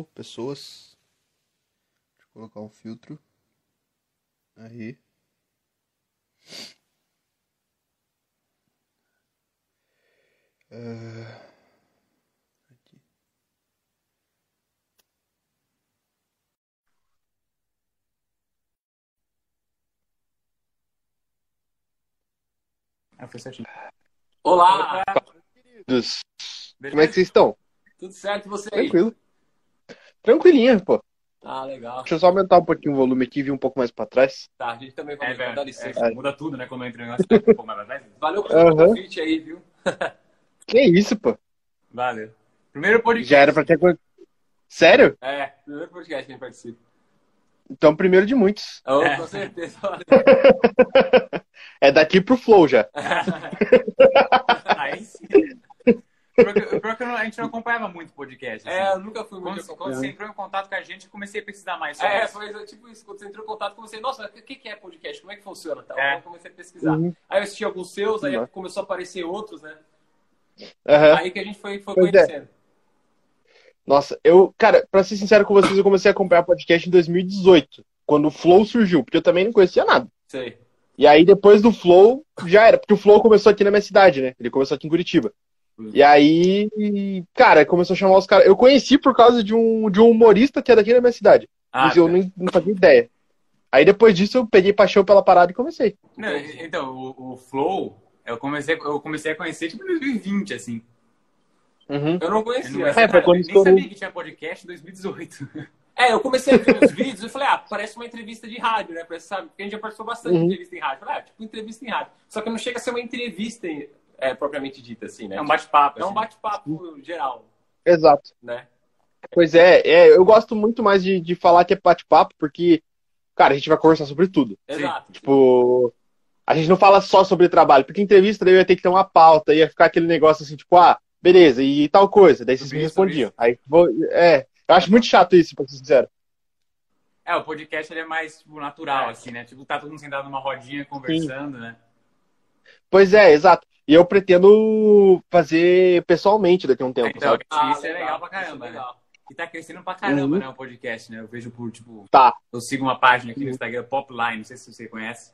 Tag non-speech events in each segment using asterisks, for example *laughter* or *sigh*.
pessoas. Deixa eu colocar um filtro. Aí. Ah, aqui. Ah, foi certinho. Olá! Queridos, Como é que vocês estão? Tudo certo você aí? Tranquilo. Tranquilinha, pô. Ah, legal. Deixa eu só aumentar um pouquinho o volume aqui e vir um pouco mais pra trás. Tá, a gente também vai É, dar é, licença. muda tudo, né? Quando eu entro em negócio, um pouco mais atrás. Valeu pelo Aham. convite aí, viu? *laughs* Que isso, pô? Valeu. Primeiro podcast. Já era pra ter. Sério? É, primeiro podcast que a gente participa. Então, primeiro de muitos. Oh, É. Com certeza. *laughs* É daqui pro Flow já. *laughs* Aí sim. Pior que, pior que eu não- a gente não acompanhava muito podcast. assim. É, eu nunca fui muito Quando, quando você entrou em contato com a gente, eu comecei a pesquisar mais sobre É, isso. foi tipo isso. Quando você entrou em contato, eu comecei, nossa, o que que é podcast? Como é que funciona? Tal. É. Eu comecei a pesquisar. Uhum. Aí eu assisti alguns seus, aí Uhum. começou a aparecer outros, né? Aham. Aí que a gente foi, foi Pois é. conhecendo. Nossa, eu, cara, pra ser sincero com vocês, eu comecei a acompanhar podcast em 2018, quando o Flow surgiu, porque eu também não conhecia nada. Sei. E aí, depois do Flow, já era, porque o Flow começou aqui na minha cidade, né? Ele começou aqui em Curitiba. E aí, cara, começou a chamar os caras. Eu conheci por causa de um, de um humorista que é daqui na minha cidade. Ah, mas eu tá. nem, não fazia ideia. Aí depois disso eu peguei paixão pela parada e comecei. Não, então, o, o Flow, eu comecei, eu comecei a conhecer tipo em 2020, assim. Eu Uhum. não Eu não conhecia. É, foi nada, quando nem estourou. sabia que tinha podcast em 2018. *laughs* É, eu comecei a ver os vídeos e falei, ah, parece uma entrevista de rádio, né? Parece, sabe? Porque a gente já participou bastante Uhum. de entrevista em rádio. Falei, ah, tipo entrevista em rádio. Só que não chega a ser uma entrevista é, propriamente dita, assim, né? É um bate-papo. É um assim. bate-papo geral, Exato. né? Pois é, é, eu gosto muito mais de, de falar que é bate-papo, porque, cara, a gente vai conversar sobre tudo. Exato. Tipo, a gente não fala só sobre trabalho, porque entrevista daí eu ia ter que ter uma pauta, ia ficar aquele negócio assim, tipo, ah, beleza, e tal coisa. Daí vocês me respondiam. Aí, vou, é, eu acho muito chato isso, pra ser sincero. É, o podcast ele é mais tipo, natural, assim, né? Tipo, tá todo mundo sentado numa rodinha conversando, né? Pois é, exato. E eu pretendo fazer pessoalmente daqui a um tempo, Então, sabe? isso é legal pra caramba, né? legal. E tá crescendo pra caramba, Uhum. né, o podcast, né? Eu vejo por, tipo, Tá, eu sigo uma página aqui no Uhum. Instagram, Popline, não sei se você conhece.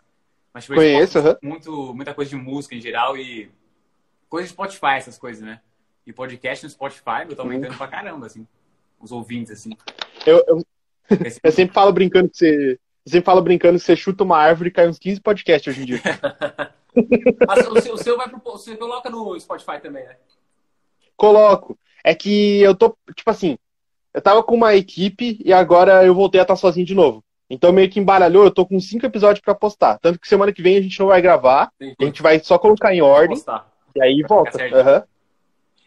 Mas tipo, conheço, aham. muito, muita coisa de música em geral e coisa de Spotify, essas coisas, né? E podcast no Spotify, meu, tá Uhum. aumentando pra caramba, assim. Os ouvintes, assim. Eu, eu, Esse- *laughs* eu sempre falo brincando que você. Eu sempre falo brincando que você chuta uma árvore e cai uns 15 podcasts hoje em dia. *laughs* Mas o seu, o seu vai pro. Você coloca no Spotify também, né? Coloco. É que eu tô, tipo assim, eu tava com uma equipe e agora eu voltei a estar sozinho de novo. Então meio que embaralhou, eu tô com cinco episódios pra postar. Tanto que semana que vem a gente não vai gravar, Tem a gente vai só colocar em ordem postar. e aí volta. Aham.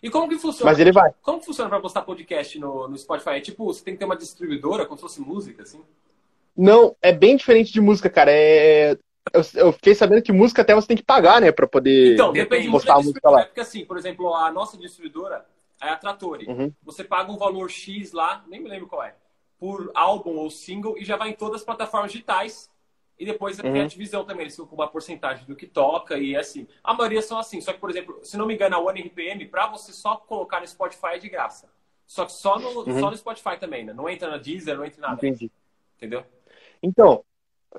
E como que funciona? Mas ele vai. Como que funciona pra postar podcast no, no Spotify? É tipo, você tem que ter uma distribuidora, como se fosse música, assim? Não, é bem diferente de música, cara. É... Eu, eu fiquei sabendo que música até você tem que pagar, né, pra poder Então, Depende. postar a música lá. Porque assim, por exemplo, a nossa distribuidora é a Trattori. Uhum. Você paga um valor X lá, nem me lembro qual é, por álbum ou single e já vai em todas as plataformas digitais. E depois tem Uhum. a divisão também, eles ficam com uma porcentagem do que toca e assim. A maioria são assim. Só que, por exemplo, se não me engano, a One RPM, pra você só colocar no Spotify é de graça. Só que só no, Uhum. só no Spotify também, né? Não entra na Deezer, não entra em nada. Entendi. Entendeu? Então,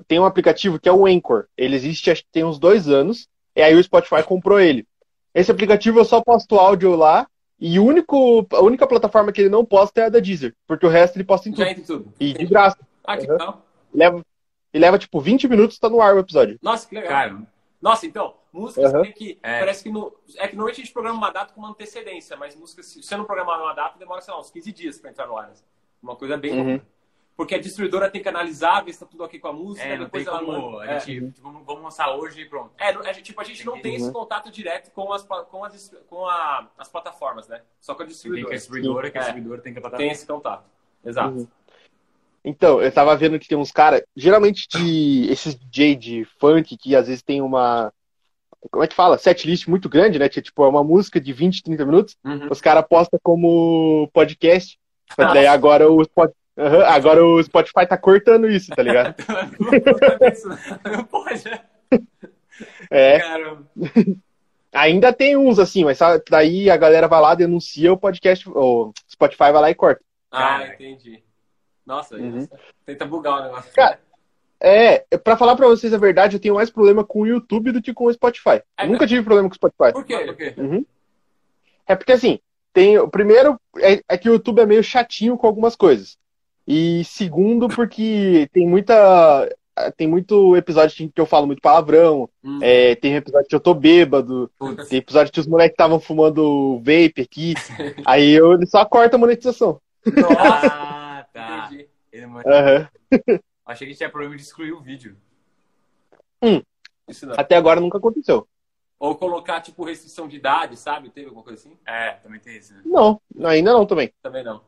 tem um aplicativo que é o Anchor. Ele existe acho que tem uns dois anos. E aí o Spotify comprou ele. Esse aplicativo eu só posto áudio lá. E o único, a única plataforma que ele não posta é a da Deezer. Porque o resto ele posta em Já tudo. entra em tudo. E de graça. Ah, que Uhum. legal. Leva, e leva tipo 20 minutos, tá no ar o episódio. Nossa, que legal. Cara, Nossa, então, músicas Uhum. tem que. É. Parece que no. É que normalmente a gente programa uma data com uma antecedência, mas músicas, se você não programar uma data, demora, sei lá, uns 15 dias pra entrar no ar. Uma coisa bem Uhum. Porque a distribuidora tem que analisar, ver se tá tudo aqui com a música, é, não tem depois ela como. manda. A É. gente, tipo, vamos, lançar hoje e pronto. É, a gente, tipo, a gente não tem esse contato direto com as, com as, com a, as plataformas, né? Só com a Tem que a distribuidora. distribuidora, que a É. distribuidora tem que botar. Tem esse contato. Exato. Uhum. Então, eu tava vendo que tem uns caras, geralmente de esses DJ de funk que às vezes tem uma. Como é que fala? Setlist muito grande, né? Tipo, é uma música de 20, 30 minutos. Uhum. Os caras postam como podcast. Mas daí agora o, Aham, agora o Spotify tá cortando isso, tá ligado? *laughs* não pode, né? É. Caramba. Ainda tem uns assim, mas daí a galera vai lá, denuncia o podcast, o Spotify vai lá e corta. Ah, Cara. entendi. Nossa, Uhum. isso. tenta bugar o negócio. Cara, É, pra falar pra vocês a verdade, eu tenho mais problema com o YouTube do que com o Spotify. É, Nunca tive problema com o Spotify. Por quê? Por quê? Uhum. É porque assim, tem. O primeiro é, é que o YouTube é meio chatinho com algumas coisas. E segundo, porque tem muita. Tem muito episódio que eu falo muito palavrão. Hum. é, tem episódio que eu tô bêbado. Putz. Tem episódio que os moleques estavam fumando vape aqui. *laughs* aí eu ele só corta a monetização. Nossa, *laughs* Ah, tá. entendi. Ele Aham. Achei que tinha problema de excluir o vídeo. Isso não. Até agora nunca aconteceu. Ou colocar, tipo, restrição de idade, sabe? Teve alguma coisa assim? É, também tem isso, né? Não, ainda não também. Também não.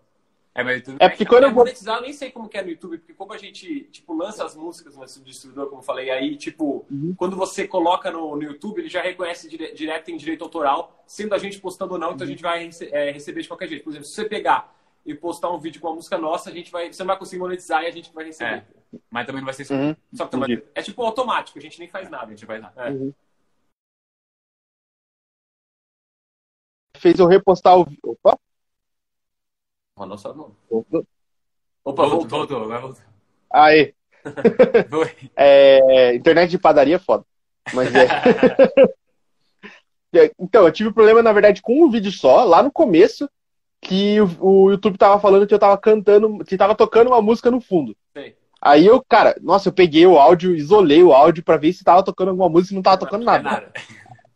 É, mas tudo É porque quando É, eu vou. monetizar, eu nem sei como que é no YouTube, porque como a gente, tipo, lança as músicas no distribuidor, como eu falei, aí, tipo, Uhum. quando você coloca no, no YouTube, ele já reconhece dire- direto em direito autoral, sendo a gente postando ou não, então a gente vai rece- é, receber de qualquer jeito. Por exemplo, se você pegar e postar um vídeo com uma música nossa, a gente vai, você não vai conseguir monetizar e a gente vai receber. Mas também não vai ser. Uhum. Só que é tipo automático, a gente nem faz nada. A gente vai lá. É. Uhum. Fez eu repostar o. Opa! Oh, nossa, não. voltou. Opa, Voltou, voltou. voltou, agora voltou. Aê! *laughs* Foi. É, internet de padaria é foda. Mas é. *laughs* É, então, eu tive problema, na verdade, com um vídeo só, lá no começo, que o, o YouTube tava falando que eu tava cantando, que tava tocando uma música no fundo. Sei. Aí eu, cara, nossa, eu peguei o áudio, isolei o áudio pra ver se tava tocando alguma música e não tava tocando Não é nada. nada.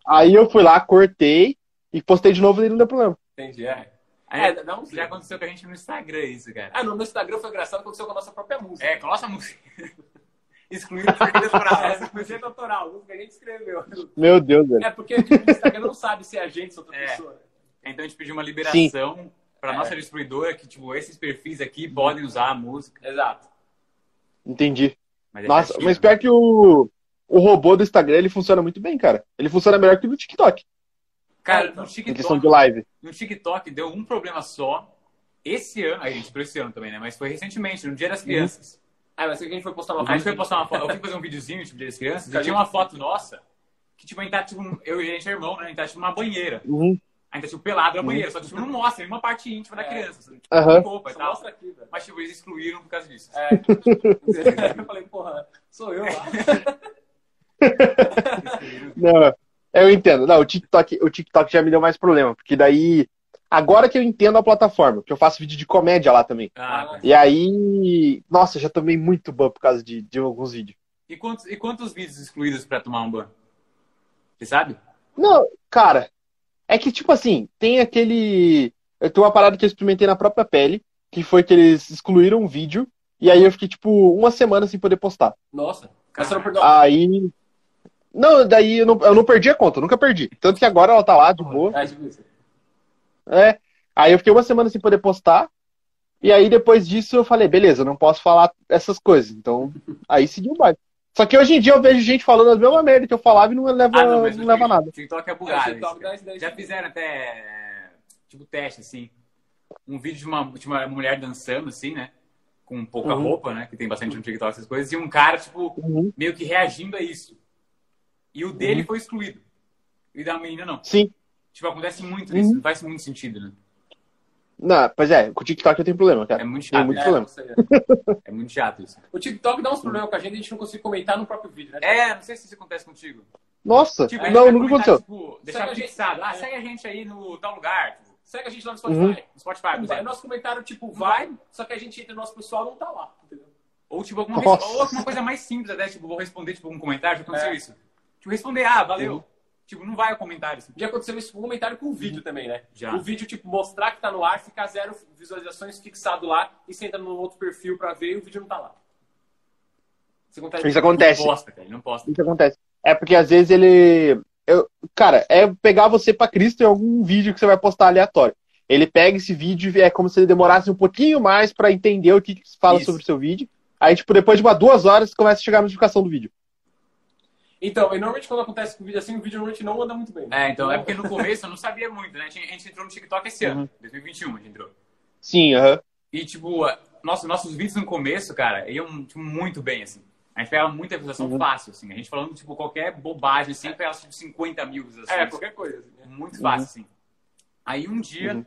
Aí eu fui lá, cortei e postei de novo e não deu problema. Entendi, é. É, É, dá um já aconteceu com a gente no Instagram isso, cara. Ah, no meu Instagram foi engraçado, aconteceu com a nossa própria música. É, com a nossa música. *laughs* Excluíram por autoral. essa foi direito autoral, a música que a gente escreveu. Meu Deus, velho. É porque tipo, o Instagram não sabe se é a gente ou outra É. pessoa. Então a gente pediu uma liberação pra É. nossa distribuidora que, tipo, esses perfis aqui podem usar a música. Exato. Entendi. Mas é Nossa, mas né? pior que o, o robô do Instagram, ele funciona muito bem, cara. Ele funciona melhor que o do TikTok, Cara, então, no TikTok, de live. no TikTok deu um problema só. Esse ano, aí a gente entrou esse ano também, né? Mas foi recentemente, no Dia das Crianças. Ah, mas a gente foi postar uma A gente foi foto. postar uma foto, eu fui fazer um *laughs* videozinho, tipo, Dia das Crianças, e tinha uma foto nossa, que, tipo, a gente tá, tipo, eu e a gente é irmão, né? A gente tá, tipo, numa banheira. Uhum. A gente tá, tipo, pelado na banheira, só que, tipo, não mostra nenhuma parte íntima da É. criança. Tipo, Aham. roupa e tal. mostra aqui, velho. Mas, tipo, eles excluíram por causa disso. É. *laughs* eu falei, porra, sou eu lá. *laughs* Não, eu entendo. Não, o TikTok, o TikTok já me deu mais problema, porque daí. Agora que eu entendo a plataforma, que eu faço vídeo de comédia lá também. Ah. E aí. Nossa, já tomei muito ban por causa de, de alguns vídeos. E quantos, e quantos vídeos excluídos pra tomar um ban? Você sabe? Não, cara. É que, tipo assim, tem aquele. Eu tenho uma parada que eu experimentei na própria pele, que foi que eles excluíram um vídeo, e aí eu fiquei, tipo, uma semana sem poder postar. Nossa, mas você não perdeu. Aí. Não, daí eu não, eu não perdi a conta, eu nunca perdi. Tanto que agora ela tá lá de boa. Ah, isso. É. Aí eu fiquei uma semana sem poder postar. E aí depois disso eu falei, beleza, eu não posso falar essas coisas. Então, aí seguiu o baile. Só que hoje em dia eu vejo gente falando as mesmas merda que eu falava e não leva, Ah, não, mas o leva nada. TikTok é É, bugado. TikTok dá dá esse- Já fizeram até, tipo, teste, assim. Um vídeo de uma, de uma mulher dançando, assim, né? Com pouca Uhum. roupa, né? Que tem bastante no TikTok, essas coisas. E um cara, tipo, Uhum. meio que reagindo a isso. E o dele foi excluído. E da menina, não. Sim. Tipo, acontece muito Uhum. isso. Não faz muito sentido, né? Não, pois é, com o TikTok eu tenho problema, cara. É muito chato. muito né? É, problema. não sei, é. É muito chato isso. O TikTok dá uns problemas com a gente, a gente não consegue comentar no próprio vídeo, né? É, não sei se isso acontece contigo. Nossa, Tipo, não, vai nunca aconteceu. Tipo, deixar Segue a gente- fixado. Ah, é. segue a gente aí no tal lugar. Tipo, Segue a gente lá no Spotify. Uhum. no Spotify, por exemplo. nosso comentário, tipo, vai, só que a gente entra no nosso pessoal não tá lá, entendeu? Ou, tipo, alguma, ou alguma coisa mais simples até, tipo, vou responder, tipo, um comentário, já aconteceu É. isso. Tipo, responder, ah, valeu. Tipo, não vai o comentário, assim. Já aconteceu isso com o comentário com o vídeo também, né? Já. O vídeo, tipo, mostrar que tá no ar, ficar zero visualizações fixado lá, e você entra no outro perfil pra ver e o vídeo não tá lá. Isso acontece. Isso acontece. Não posta, cara, ele não posta. Isso acontece. É porque às vezes ele. eu- cara, é pegar você pra Cristo em algum vídeo que você vai postar aleatório. Ele pega esse vídeo e é como se ele demorasse um pouquinho mais pra entender o que, que se fala Isso. sobre o seu vídeo. Aí, tipo, depois de uma duas horas, começa a chegar a notificação do vídeo. Então, e normalmente quando acontece com o vídeo assim, o vídeo normalmente não anda muito bem. É, então, é porque no começo eu não sabia muito, né? A gente- A gente entrou no TikTok esse ano, Uhum. 2021 a gente entrou. Sim, aham. E, tipo, nossa, nossos vídeos no começo, cara, iam tipo, muito bem, assim. A gente pegava muita visualização Uhum. fácil, assim. A gente falando, tipo, qualquer bobagem, assim, pegava, tipo, 50 mil visualizações. É, qualquer coisa. assim, né? Muito fácil, assim. Aí um dia, Uhum.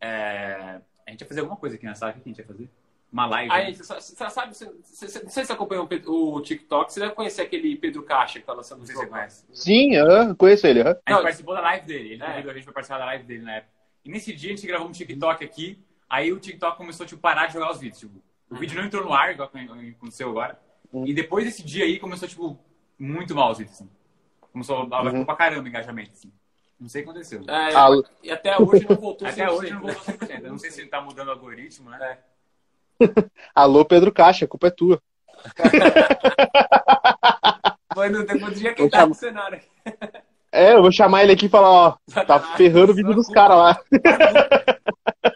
é, A gente ia fazer alguma coisa aqui na sala. O que a gente ia fazer? Uma live. Aí, você, sa- você sabe, você, você- não sei se você acompanhou o TikTok, você deve conhecer aquele Pedro Caixa que tá lançando Não sei se você conhece. Sim, conheço ele. A gente Não, participou da live dele. Ele É. convidou a gente pra participar da live dele na época. E nesse dia a gente gravou um TikTok aqui. Aí o TikTok começou tipo, parar de jogar os vídeos. Tipo, o vídeo não entrou no ar, igual aconteceu agora. Uhum. E depois desse dia aí começou, tipo, muito mal os vídeos, assim. Começou a Uhum. baixar pra caramba o engajamento, assim. Não sei o que aconteceu. É, Ah, e até hoje não voltou Até 100%, hoje não voltou 100%. Eu não sei se ele tá mudando o algoritmo, né? *laughs* Alô, Pedro Caixa, a culpa é tua. *laughs* Mas não tem dia que Eu tá chamo- no cenário. É, eu vou chamar ele aqui e falar, ó, tá *laughs* ferrando o vídeo dos caras lá.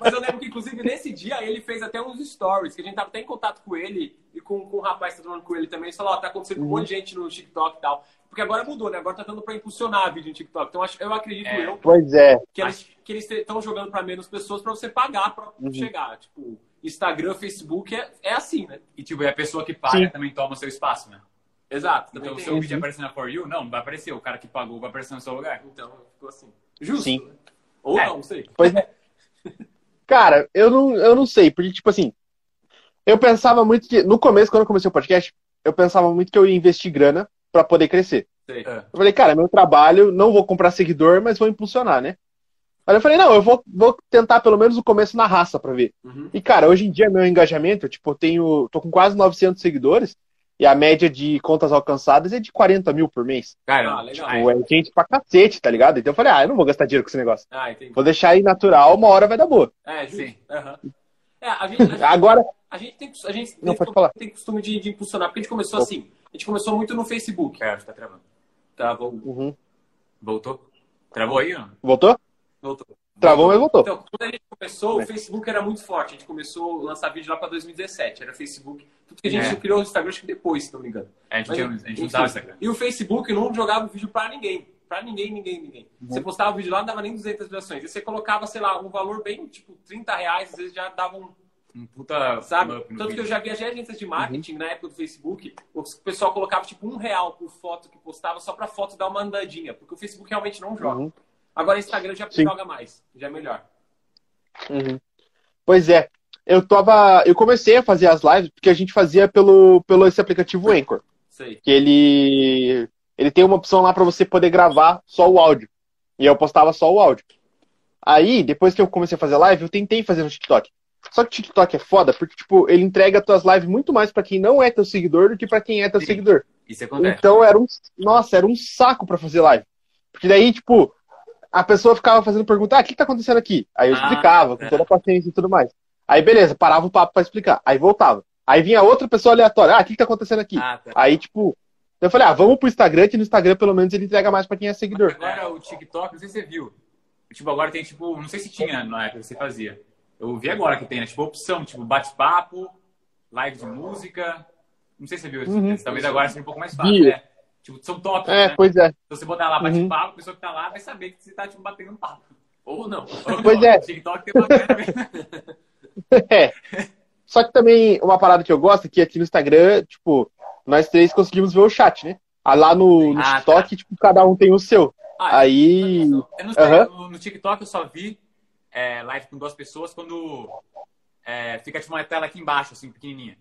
Mas eu lembro que, inclusive, nesse dia ele fez até uns stories, que a gente tava até em contato com ele e com, com o rapaz que tá trabalhando com ele também. Ele falou, ó, tá acontecendo com um monte de gente no TikTok e tal. Porque agora mudou, né? Agora tá dando pra impulsionar vídeo no TikTok. Então eu acredito É. eu Pois é. que eles que eles estão jogando pra menos pessoas pra você pagar pra Uhum. chegar. Tipo, Instagram, Facebook é, é assim, né? E, tipo, e a pessoa que paga Sim. também toma o seu espaço, né? Exato. Também Então, seu isso. vídeo aparecer na For You, não, não vai aparecer. O cara que pagou vai aparecer no seu lugar. Então, ficou assim. Justo. Sim. né? Ou É. não, não sei. Pois é. *laughs* Cara, eu não, eu não sei, porque, tipo assim, eu pensava muito que, no começo, quando eu comecei o podcast, eu pensava muito que eu ia investir grana pra poder crescer. sei. É. Eu falei, cara, meu trabalho, não vou comprar seguidor, mas vou impulsionar, né? Aí eu falei, não, eu vou, vou tentar pelo menos o começo na raça pra ver. Uhum. E, cara, hoje em dia, meu engajamento, tipo, eu tenho, tô com quase 900 seguidores, e a média de contas alcançadas é de 40 mil por mês. Cara, Ah, legal. Tipo, é gente pra cacete, tá ligado? Então eu falei, ah, eu não vou gastar dinheiro com esse negócio. Ah, entendi. Vou deixar aí natural, uma hora vai dar boa. É. Sim. É, a gente, a gente- Agora, A gente tem, a gente Não, tem, pode falar. tem costume de, de impulsionar, porque a gente começou assim. A gente começou muito no Facebook. Cara, tá travando. Tá, vou- uhum. Voltou? Travou aí, não? voltou? Voltou. Travou, mas voltou. Então, quando a gente começou, o Facebook era muito forte. A gente começou a lançar vídeo lá pra 2017. Era Facebook. Tudo que a gente É. criou o Instagram, acho que depois, se não me engano. A gente, Mas, tinha, a gente usava Instagram. E o Facebook não jogava vídeo pra ninguém. Pra ninguém, ninguém, ninguém. Uhum. Você postava o vídeo lá, não dava nem 200 visualizações. E você colocava, sei lá, um valor bem, tipo, 30 reais, às vezes já dava um, Um puta sabe? Tanto que eu vídeo. já viajei agências de marketing Uhum. na época do Facebook, o pessoal colocava tipo um real por foto que postava só pra foto dar uma andadinha, porque o Facebook realmente não joga. Uhum. Agora o Instagram já Sim. joga mais, já é melhor. Uhum. Pois é. Eu tava. Eu comecei a fazer as lives porque a gente fazia pelo, pelo esse aplicativo Anchor. Sei. Que ele. Ele tem uma opção lá pra você poder gravar só o áudio. E eu postava só o áudio. Aí, depois que eu comecei a fazer live, eu tentei fazer no TikTok. Só que o TikTok é foda porque, tipo, ele entrega tuas lives muito mais pra quem não é teu seguidor do que pra quem é teu Sim. seguidor. Isso acontece. Então era um. Nossa, era um saco pra fazer live. Porque daí, tipo, a pessoa ficava fazendo pergunta, ah, o que tá acontecendo aqui? Aí eu Ah, explicava, com é. toda a paciência e tudo mais. Aí, beleza, parava o papo pra explicar. Aí voltava. Aí vinha outra pessoa aleatória, ah, o que tá acontecendo aqui? Ah, tá. Aí, tipo, eu falei, ah, vamos pro Instagram, que no Instagram pelo menos ele entrega mais pra quem é seguidor. Agora o TikTok, não sei se você viu. Tipo, agora tem, tipo, não sei se tinha na época que você fazia. Eu vi agora que tem, né? Tipo, opção, tipo, bate-papo, live de música. Não sei se você viu. Uhum. Talvez agora seja um pouco mais fácil, né? Tipo, são tópicos, É, né? pois é. Se você botar lá Uhum. bate-papo, a pessoa que tá lá vai saber que você tá, tipo, batendo um papo. Ou não. Ou *laughs* Pois não, é. *laughs* TikTok tem uma. *laughs* É. Só que também uma parada que eu gosto é que aqui no Instagram, tipo, nós três conseguimos ver o chat, né? Ah, Lá no, no Ah, TikTok, tipo, cada um tem o seu. Ah, Aí. Eu no, no TikTok eu só vi é, live com duas pessoas quando é, fica tipo uma tela aqui embaixo, assim, pequenininha.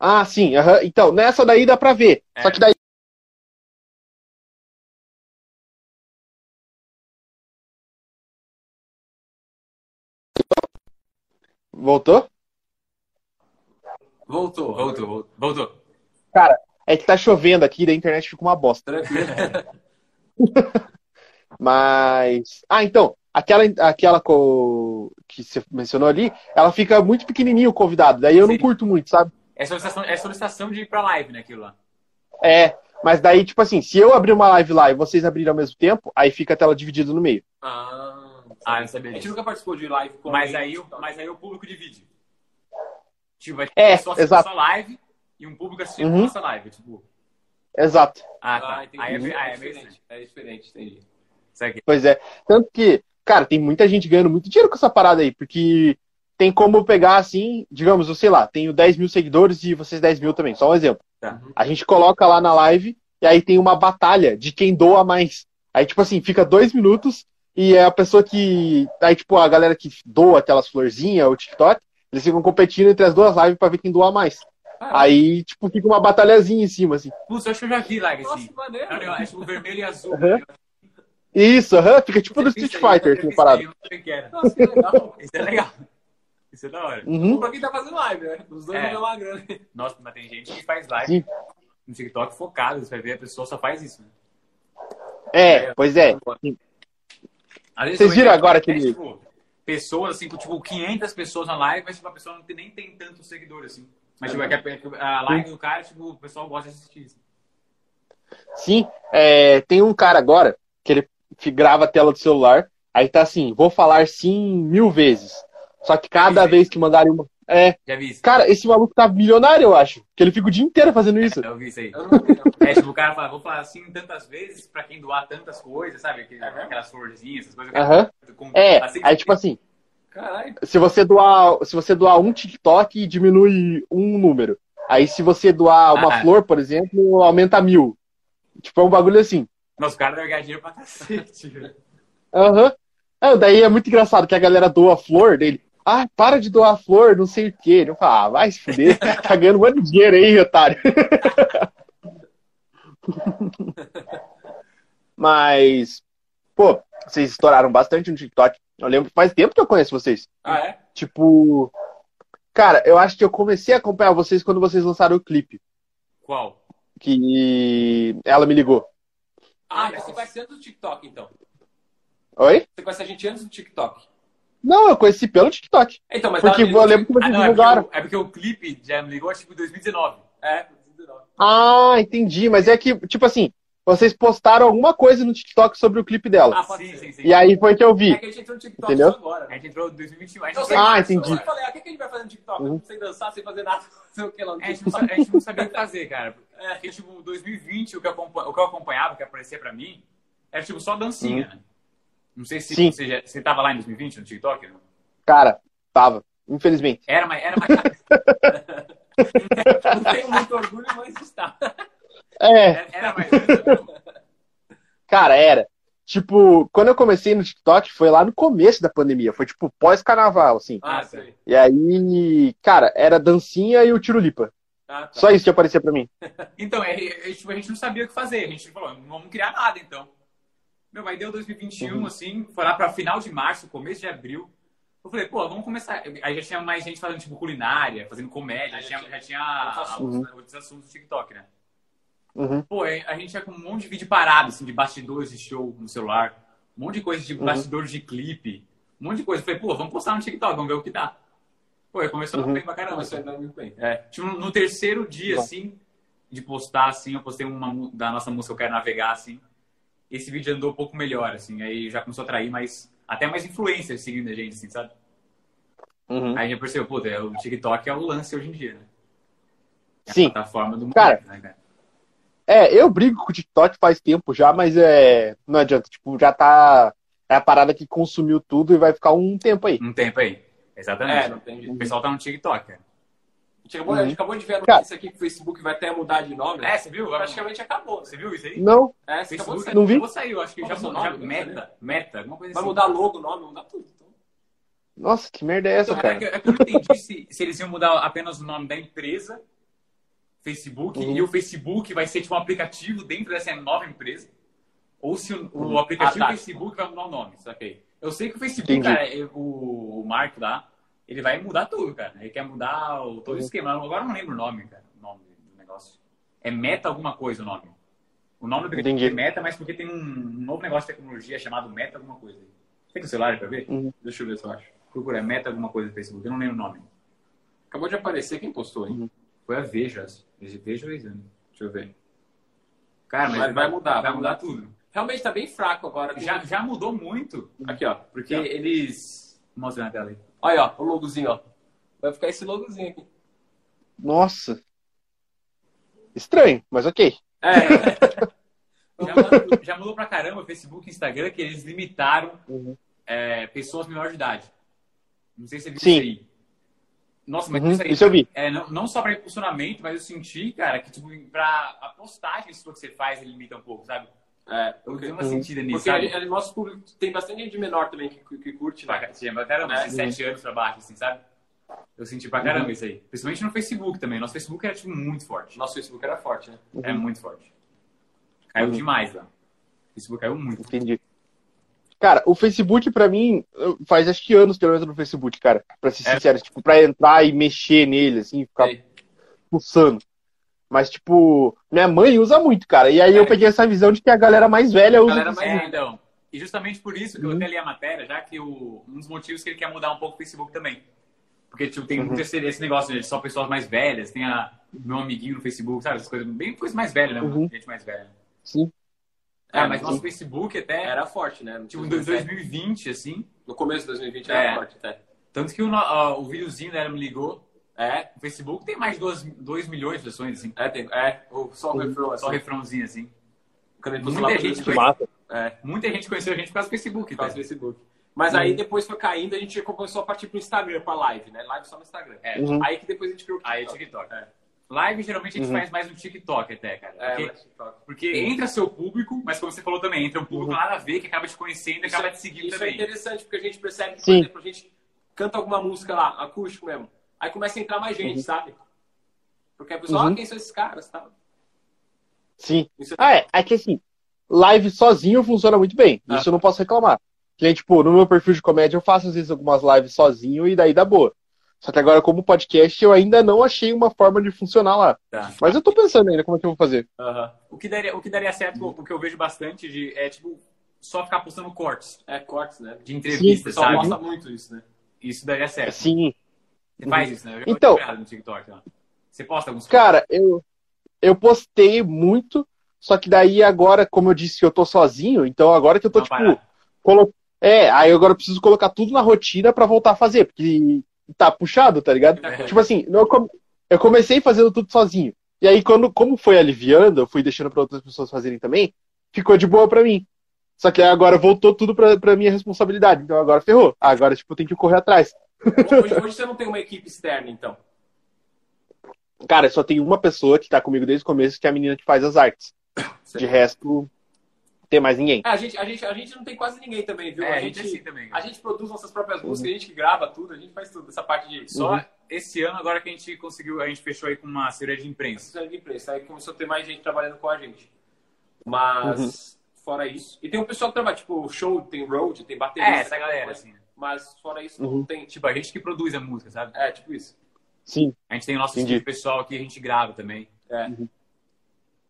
Ah, sim, aham. Então, nessa daí dá pra ver. É. Só que daí. Voltou? Voltou. Voltou, voltou. voltou. É que tá chovendo aqui, da internet fica uma bosta. Tranquilo. *laughs* Mas. Ah, então, aquela, aquela co- que você mencionou ali, ela fica muito pequenininho o convidado. Daí eu não Sim. curto muito, sabe? É solicitação, é solicitação de ir pra live, né, aquilo lá. É. Mas daí, tipo assim, se eu abrir uma live lá e vocês abrirem ao mesmo tempo, aí fica a tela dividida no meio. Ah, Ah, eu não sabia a gente disso. nunca participou de live com Mas aí, TikTok. mas aí o público divide. Tipo, vai É, assistindo exato. sua live e um público assistindo Uhum. a nossa live. Tipo, Exato. ah, tá. Ah, entendi. aí é, é, ah, é diferente. estranho. É diferente, entendi. Aqui. Pois é. Tanto que, cara, tem muita gente ganhando muito dinheiro com essa parada aí, porque tem como pegar assim, digamos, eu sei lá, tenho 10 mil seguidores e vocês 10 mil também, só um exemplo. Tá. A gente coloca lá na live e aí tem uma batalha de quem doa mais. Aí, tipo assim, fica dois minutos e é a pessoa que. Aí, tipo, a galera que doa aquelas florzinhas, o TikTok, eles ficam competindo entre as duas lives pra ver quem doa mais. Ah, Aí, tipo, fica uma batalhazinha em cima, assim. Putz, eu acho que eu já vi live Nossa, assim. que maneiro. É é tipo vermelho e azul. Aham. Isso, aham, fica tipo do Street Fighter, assim, parado. Nossa, que legal. *laughs* Isso é legal. Isso é da hora. Uhum. Pra quem tá fazendo live, né? Os dois É. vão dar uma grana. Nossa, mas tem gente que faz live Sim. no TikTok focado. Você vai ver, a pessoa só faz isso. Né? É, pois é. Vezes Vocês viram agora é, aquele- tipo, pessoas, assim, com tipo 500 pessoas na live, mas tipo, a pessoa não tem, nem tem tantos seguidores, assim. Mas tipo, é que a, live do cara, tipo, o pessoal gosta de assistir. Assim. Sim, é, tem um cara agora que ele grava a tela do celular, aí tá assim, vou falar sim mil vezes. Só que cada Sim. vez que mandarem uma. É, Já vi isso? cara, esse maluco tá milionário, eu acho. Que ele fica o dia inteiro fazendo isso. Eu vi isso aí. Eu não vi, não. É tipo, o cara fala, vou falar assim tantas vezes pra quem doar tantas coisas, sabe? É? Aquelas florzinhas, essas coisas. Aham. É, assim, aí tipo assim, Caralho. se você doar, se você doar um TikTok, diminui um número. Aí se você doar uma Ah. flor, por exemplo, aumenta mil. Tipo, é um bagulho assim. Nossa, o cara deve ganhar dinheiro pra cacete. Aham. É, daí é muito engraçado que a galera doa flor dele. Ah, para de doar flor, não sei o quê. Ele fala, ah, vai se fuder, *laughs* tá ganhando um monte de dinheiro aí, otário. *laughs* Mas, pô, vocês estouraram bastante no TikTok. Eu lembro, faz tempo que eu conheço vocês. Ah, é? Tipo, cara, eu acho que eu comecei a acompanhar vocês quando vocês lançaram o clipe. Qual? Que ela me ligou. Ah, você conhece antes do TikTok, então. Oi? Você conhece a gente antes do TikTok. Não, eu conheci pelo TikTok. Então, mas Porque eu lembro que Ah, vocês não, é porque, divulgaram. o, é porque o clipe já me ligou, tipo, em 2019. É, Ah, entendi. Mas é que, tipo assim, vocês postaram alguma coisa no TikTok sobre o clipe dela. Ah, sim, sim, sim. E aí foi que eu vi. É que a gente entrou no TikTok Entendeu? só agora. A né? gente entrou em 2021. A gente, Eu não sei, Ah, entendi. Eu falei, ah, o que, a gente vai fazer no TikTok? Uhum. Sem dançar, sem fazer nada, *laughs* sei o que lá no a gente, não, sa- a gente não sabia o que fazer, cara. Porque, tipo, 2020, o que, eu acompanha- o que eu acompanhava, o que aparecia pra mim, era, tipo, só dancinha, né? Não sei se Sim. você, já, você tava lá em 2020 no TikTok. Não? Cara, tava. Infelizmente. Era mais... Era mais... *laughs* Não tenho muito orgulho, mas está. É, era, era mais... cara, era. Tipo, quando eu comecei no TikTok, foi lá no começo da pandemia. Foi, tipo, pós-carnaval, assim. Ah, Ah, sei. E aí, cara, era dancinha e o tirulipa. Ah, tá. Só isso que aparecia pra mim. Então, é, é, tipo, a gente não sabia o que fazer. A gente falou, não vamos criar nada, então. Meu, aí deu 2021, Uhum. assim, foi lá pra final de março, começo de abril. Eu falei, pô, vamos começar. Aí já tinha mais gente fazendo, tipo, culinária, fazendo comédia, já já tinha, já tinha outros outros, assuntos. outros assuntos do TikTok, né? Uhum. Pô, aí a gente ia com um monte de vídeo parado, assim, de bastidores de show no celular. Um monte de coisa de Uhum. bastidores de clipe. Um monte de coisa. Eu falei, pô, vamos postar no TikTok, vamos ver o que dá. Pô, aí começou a Uhum. bem pra caramba. Começou assim. muito bem. É, tipo, no terceiro dia, Bom. assim, de postar, assim, eu postei uma da nossa música Eu Quero Navegar, assim. Esse vídeo andou um pouco melhor, assim, aí já começou a atrair mais, até mais influencers seguindo a gente, assim, sabe? Uhum. Aí já percebeu, pô, é, o TikTok é o lance hoje em dia, né? É a Sim. plataforma do Cara, momento, né, cara? É, eu brigo com o TikTok faz tempo já, mas é. Não adianta. Tipo, já tá. É a parada que consumiu tudo e vai ficar um tempo aí. Um tempo aí. Exatamente. É. O pessoal tá no TikTok, cara. A gente acabou, a gente acabou de ver a Cara. notícia aqui que o Facebook vai até mudar de nome. É, você viu? Praticamente acabou. Você viu isso aí? Não, É, você acabou de Facebook sair. Não vi. acabou de sair, eu acho que Qual já, é o seu já nome? meta, meta, alguma coisa Vai assim. mudar logo, nome, vai mudar tudo. Então. nossa, que merda é essa, Então, é, cara? que, é que eu não entendi se, se eles iam mudar apenas o nome da empresa, Facebook, Uhum. e o Facebook vai ser tipo um aplicativo dentro dessa nova empresa, ou se o, o aplicativo Ah, tá. Facebook vai mudar o nome, saquei? Eu sei que o Facebook, Entendi. cara, é- o, o Mark lá, ele vai mudar tudo, cara. Ele quer mudar o, todo o Uhum. esquema. Agora eu não lembro o nome, cara, o nome do negócio. É Meta alguma coisa o nome. O nome do Entendi. é Meta, mas porque tem um, novo negócio de tecnologia chamado Meta alguma coisa. Tem no celular pra ver? Uhum. Deixa eu ver se eu acho. Procura, é Meta alguma coisa do Facebook. Eu não lembro o nome. Acabou de aparecer quem postou, hein? Foi a Veja. Veja o exame. Deixa eu ver. Cara, mas, Mas vai mudar, Vai mudar tudo. Realmente tá bem fraco agora. Já, já mudou muito, Aqui, ó. porque eles. Mostra na tela aí. Olha, ó, o logozinho, ó. Vai ficar esse logozinho aqui. Nossa. Estranho, mas ok. É. *laughs* Já mudou, já mudou pra caramba o Facebook e Instagram, que eles limitaram Uhum. é, pessoas menores de idade. Não sei se você viu Sim. isso aí. Nossa, mas Uhum, isso aí. isso eu vi. É, não, não só pra impulsionamento, mas eu senti, cara, que tipo, pra a postagem, isso que você faz, ele limita um pouco, sabe? É, Eu porque, dei uma Uhum. sentida nisso, porque sabe? a- a- nosso público tem bastante gente menor também que, que curte, né? Pra, caramba, É. de 7 anos pra baixo, assim, sabe? Eu senti pra caramba isso aí. Principalmente no Facebook também. Nosso Facebook era, tipo, muito forte. Nosso Facebook era forte, né? É muito forte. Caiu Uhum. demais lá. O Facebook caiu muito. Entendi. Cara, o Facebook, pra mim, faz acho que anos que eu não entro no Facebook, cara. Pra ser É. sincero, tipo, pra entrar e mexer nele, assim, ficar Sei. pulsando. Mas, tipo, minha mãe usa muito, cara. E aí É. eu peguei essa visão de que a galera mais velha usa. Galera o mais-. É, então. E justamente por isso que eu Uhum. até li a matéria, já que o, um dos motivos que ele quer mudar um pouco o Facebook também. Porque, tipo, tem Uhum. muito esse, esse negócio de só pessoas mais velhas, tem a meu amiguinho no Facebook, sabe? Essas coisas bem coisa mais velha, né? Uhum. Gente mais velha. Sim. É, mas sim. nosso Facebook até, Era forte, né? No tipo, em 2007. 2020, assim. No começo de 2020 era É. forte, até. Tanto que o, ó, o videozinho dela me ligou. É, O Facebook tem mais de 2 milhões de pessoas, assim. é, tem, é, o- só o refrão, assim. Só refrãozinho, assim. Muita gente. Massa. É, Muita gente conheceu a gente por causa do Facebook, por causa do tá? Facebook. Mas aí depois foi caindo, a gente começou a partir pro Instagram, pra live, né? Live só no Instagram. É. Uhum. Aí que depois a gente criou o Aí, TikTok. TikTok. É. Live, geralmente, a gente Uhum. faz mais no TikTok até, cara. É, Porque, mas TikTok. porque entra seu público, mas como você falou também, entra um público nada a ver, que acaba te conhecendo e Isso, acaba é- te seguindo isso é também. interessante, porque a gente percebe que, por Sim. exemplo, a gente canta alguma música lá, acústico mesmo. Aí começa a entrar mais gente, sabe? Porque a pessoa, Uhum. ah, quem são esses caras? Tal. Sim. Isso Ah, é. É que assim, live sozinho funciona muito bem. Ah. Isso eu não posso reclamar. Que nem, tipo, no meu perfil de comédia eu faço às vezes algumas lives sozinho e daí dá boa. Só que agora, como podcast, eu ainda não achei uma forma de funcionar lá. Tá. Mas eu tô pensando ainda como é que eu vou fazer. Aham. O que daria, o que daria certo, o que eu vejo bastante de, é, tipo, só ficar postando cortes É cortes, né? de O entrevistas, pessoal sabe? gosta muito isso, né? Isso daria certo. Sim. Você faz isso, né? Eu Então- no TikTok, ó. Você posta alguns Cara, eu, eu postei muito, só que daí agora, como eu disse, eu tô sozinho, então agora que eu tô, Não, tipo, para. colo... é, aí agora eu preciso colocar tudo na rotina pra voltar a fazer, porque tá puxado, tá ligado? É. Tipo assim, eu, come- eu comecei fazendo tudo sozinho. E aí, quando, como foi aliviando, eu fui deixando pra outras pessoas fazerem também, ficou de boa pra mim. Só que agora voltou tudo pra, pra minha responsabilidade. Então agora ferrou. Agora, tipo, eu tenho que correr atrás. Hoje, hoje você não tem uma equipe externa, então. Cara, só tem uma pessoa que tá comigo desde o começo, que é a menina que faz as artes. De resto, não tem mais ninguém. É, a, gente, a, gente, a gente não tem quase ninguém também, viu? É, a, a gente é assim também. a gente produz nossas próprias músicas, a gente que grava tudo, a gente faz tudo. Essa parte de Só Uhum. esse ano, agora que a gente conseguiu, a gente fechou aí com uma assessoria de imprensa. assessoria de imprensa. Aí começou a ter mais gente trabalhando com a gente. Mas, Uhum. fora isso. E tem um pessoal que trabalha, tipo, show, tem road, tem É, bateria. essa galera, assim. Mas fora isso, Uhum. não tem. Tipo, a gente que produz a música, sabe? É, tipo isso. Sim, A gente tem o nosso Entendi. estúdio pessoal aqui, a gente grava também. É.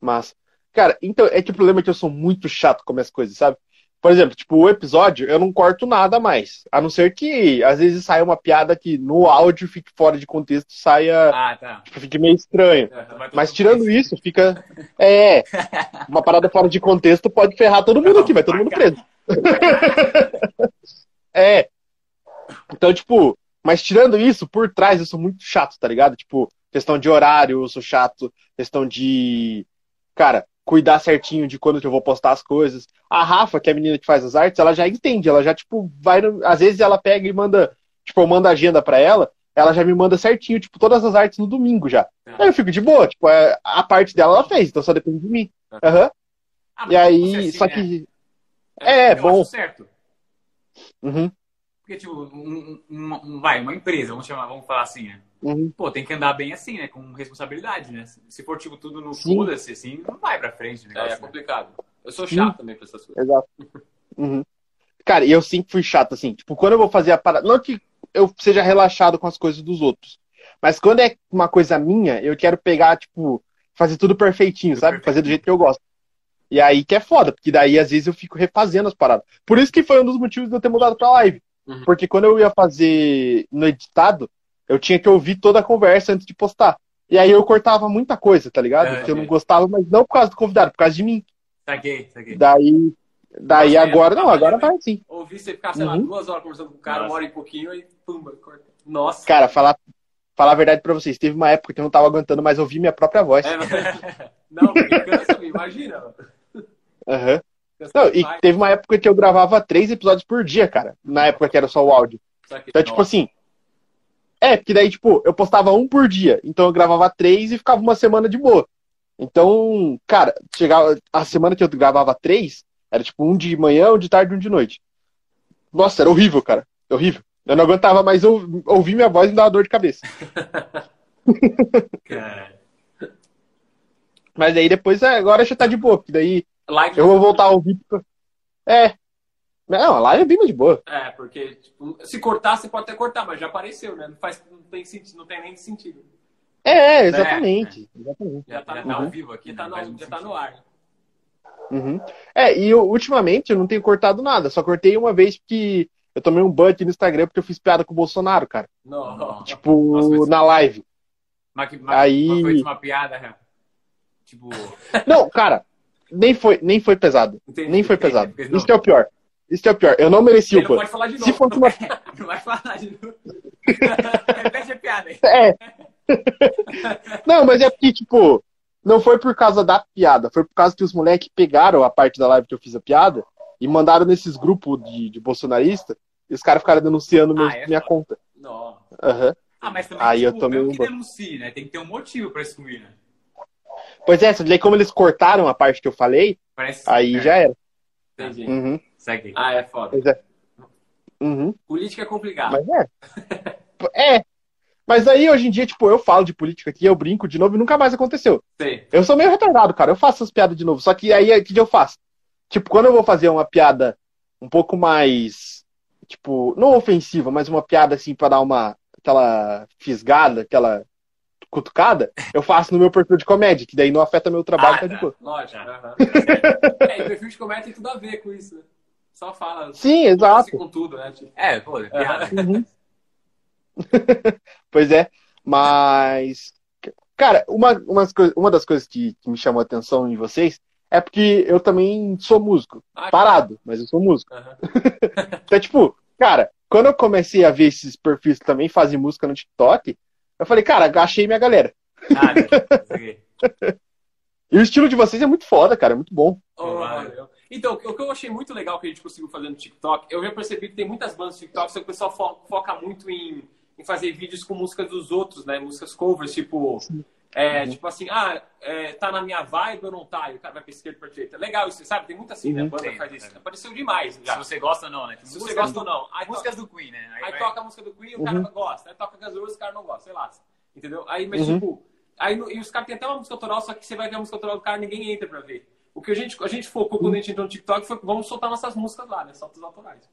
mas. Cara, então, é que o problema é que eu sou muito chato com as coisas, sabe? Por exemplo, tipo, o episódio, eu não corto nada mais. A não ser que, às vezes, saia uma piada que no áudio fique fora de contexto, saia. Ah, tá. tipo, fique meio estranho. É. Mas tirando preso. isso, fica. É. *laughs* Uma parada fora de contexto pode ferrar todo mundo aqui, vai todo mundo preso. *laughs* É. Então, tipo, mas tirando isso, por trás eu sou muito chato, tá ligado? Tipo, questão de horário, eu sou chato, questão de, cara, cuidar certinho de quando que eu vou postar as coisas. A Rafa, que é a menina que faz as artes, ela já entende, ela já, tipo, vai. no- Às vezes ela pega e manda, tipo, eu mando a agenda pra ela, ela já me manda certinho, tipo, todas as artes no domingo já. Aí eu fico de boa, tipo, é- a parte dela ela fez, então só depende de mim. Aham. Ah, E aí, você, assim, só né? que. É, Eu bom. certo. Uhum, Porque, tipo, um, um- uma- um- vai, uma empresa, vamos chamar, vamos falar assim, né? uhum. Pô, tem que andar bem assim, né? Com responsabilidade, né? Se for, tipo, tudo no foda-se, assim, não vai pra frente É, negócio. é né? complicado. Eu sou chato também pra essas coisas. Exato. *laughs* Uhum. Cara, e eu sempre fui chato, assim. Tipo, quando eu vou fazer a parada. Não que eu seja relaxado com as coisas dos outros. Mas quando é uma coisa minha, eu quero pegar, tipo, fazer tudo perfeitinho, Tudo sabe? perfeitinho. Fazer do jeito que eu gosto. E aí que é foda, porque daí às vezes eu fico refazendo as paradas. Por isso que foi um dos motivos de eu ter mudado pra live. Uhum. Porque quando eu ia fazer no editado, eu tinha que ouvir toda a conversa antes de postar. E aí eu cortava muita coisa, tá ligado? É, que eu não é. gostava, mas não por causa do convidado, por causa de mim. Saquei, saquei. Daí, daí Nossa, agora, é, não, agora valendo, vai sim. Ouvi você ficar, sei lá, Uhum. duas horas conversando com o cara, Nossa. uma hora e pouquinho, e pumba, corta. Nossa. Cara, falar, falar a verdade pra vocês, teve uma época que eu não tava aguentando mais ouvir minha própria voz. É, não, *laughs* não, porque cansa, imagina. Aham. Cansa Não, e teve uma época que eu gravava três episódios por dia, cara. Na época que era só o áudio. Então, tipo assim. É, porque daí, tipo, eu postava um por dia. Então eu gravava três e ficava uma semana de boa. Então, cara, chegava a semana que eu gravava três, era tipo um de manhã, um de tarde e um de noite. Nossa, era horrível, cara. Horrível. Eu não aguentava mais ou- ouvir minha voz e me dava dor de cabeça. *laughs* *laughs* Cara. Mas aí depois, é, agora já tá de boa, porque daí Live eu vou voltar a ouvir. É. Não, a live é bem mais de boa. É, porque tipo, se cortar, você pode até cortar, mas já apareceu, né? Não, faz, não, tem, sentido, não tem nem sentido. É, é, exatamente. exatamente. Já tá, Já no, tá ao vivo aqui, já tá no, já tá no ar. Uhum. É, e eu, ultimamente eu não tenho cortado nada, só cortei uma vez porque eu tomei um ban aqui no Instagram porque eu fiz piada com o Bolsonaro, cara. Não. Não. Tipo, Nossa, na live. Mas, que- mas, Aí- mas foi uma piada, né? tipo, Não, cara, nem foi, nem foi pesado. Entendi. Nem foi entendi, pesado. não- Isso que é o pior. Isso que é o pior. Eu não mereci Ele o não ban. pode falar de novo. Se fosse uma. *laughs* não vai falar de novo. *laughs* Repete a piada aí. É. *laughs* Não, mas é porque, tipo, não foi por causa da piada, foi por causa que os moleques pegaram a parte da live que eu fiz a piada e mandaram nesses grupos de, de bolsonarista e os caras ficaram denunciando meu- Ah, é minha foda. conta. Não. Aham. Ah, mas também, Aí eu tipo, tomei mesmo um que denuncie, né? Tem que ter um motivo pra excluir, né? Pois é, só que daí como eles cortaram a parte que eu falei, Parece aí já era. Entendi. Uhum, Segue. Ah, é foda. pois é. Uhum, Política é complicado. mas é. *laughs* É. Mas aí hoje em dia, tipo, eu falo de política aqui, eu brinco de novo e nunca mais aconteceu. Sei. Eu sou meio retardado, cara. Eu faço essas piadas de novo. Só que aí, o que que eu faço? Tipo, quando eu vou fazer uma piada um pouco mais, tipo, não ofensiva, mas uma piada assim pra dar uma, aquela fisgada, aquela cutucada, eu faço no meu perfil de comédia, que daí não afeta meu trabalho, Ah, tá de tá. boa. Lógico. Aham. é, e perfil de comédia tem tudo a ver com isso, né? Só fala. Sim, exato. assim com tudo, né? Tipo, É, pô, é piada. Uhum. *laughs* Pois é, mas. Cara, uma, umas uma das coisas que, que me chamou a atenção em vocês é porque eu também sou músico. ah, Parado, mas eu sou músico. Aham. *laughs* Então, tipo, cara, quando eu comecei a ver esses perfis que também fazem música no TikTok, eu falei, cara, achei minha galera. Ah, aqui. *laughs* E o estilo de vocês é muito foda, cara, é muito bom. Oh, Valeu. Então, o que eu achei muito legal que a gente conseguiu fazer no TikTok, eu já percebi que tem muitas bandas no TikTok, só que o pessoal fo- foca muito em, em fazer vídeos com músicas dos outros, né? Músicas covers, tipo, é, tipo assim, ah, é, tá na minha vibe ou não tá? E o cara vai pra esquerda pra direita. Legal isso, sabe? Tem muito assim, né? A Uhum. banda Tem, faz isso. tem. Apareceu demais Se já. você gosta ou não, né? Tipo, Se você gosta ou não. Aí, Músicas do Queen, né? Aí vai- toca a música do Queen e o cara gosta. Aí toca Gas Roses, o cara não gosta, sei lá. Entendeu? Aí, mas Uhum. tipo, aí, no- e os caras têm até uma música autoral, só que você vai ver a música autoral do cara ninguém entra pra ver. O que a gente, a gente focou quando a gente entrou no TikTok foi vamos soltar nossas músicas lá, né? Solta os autorais.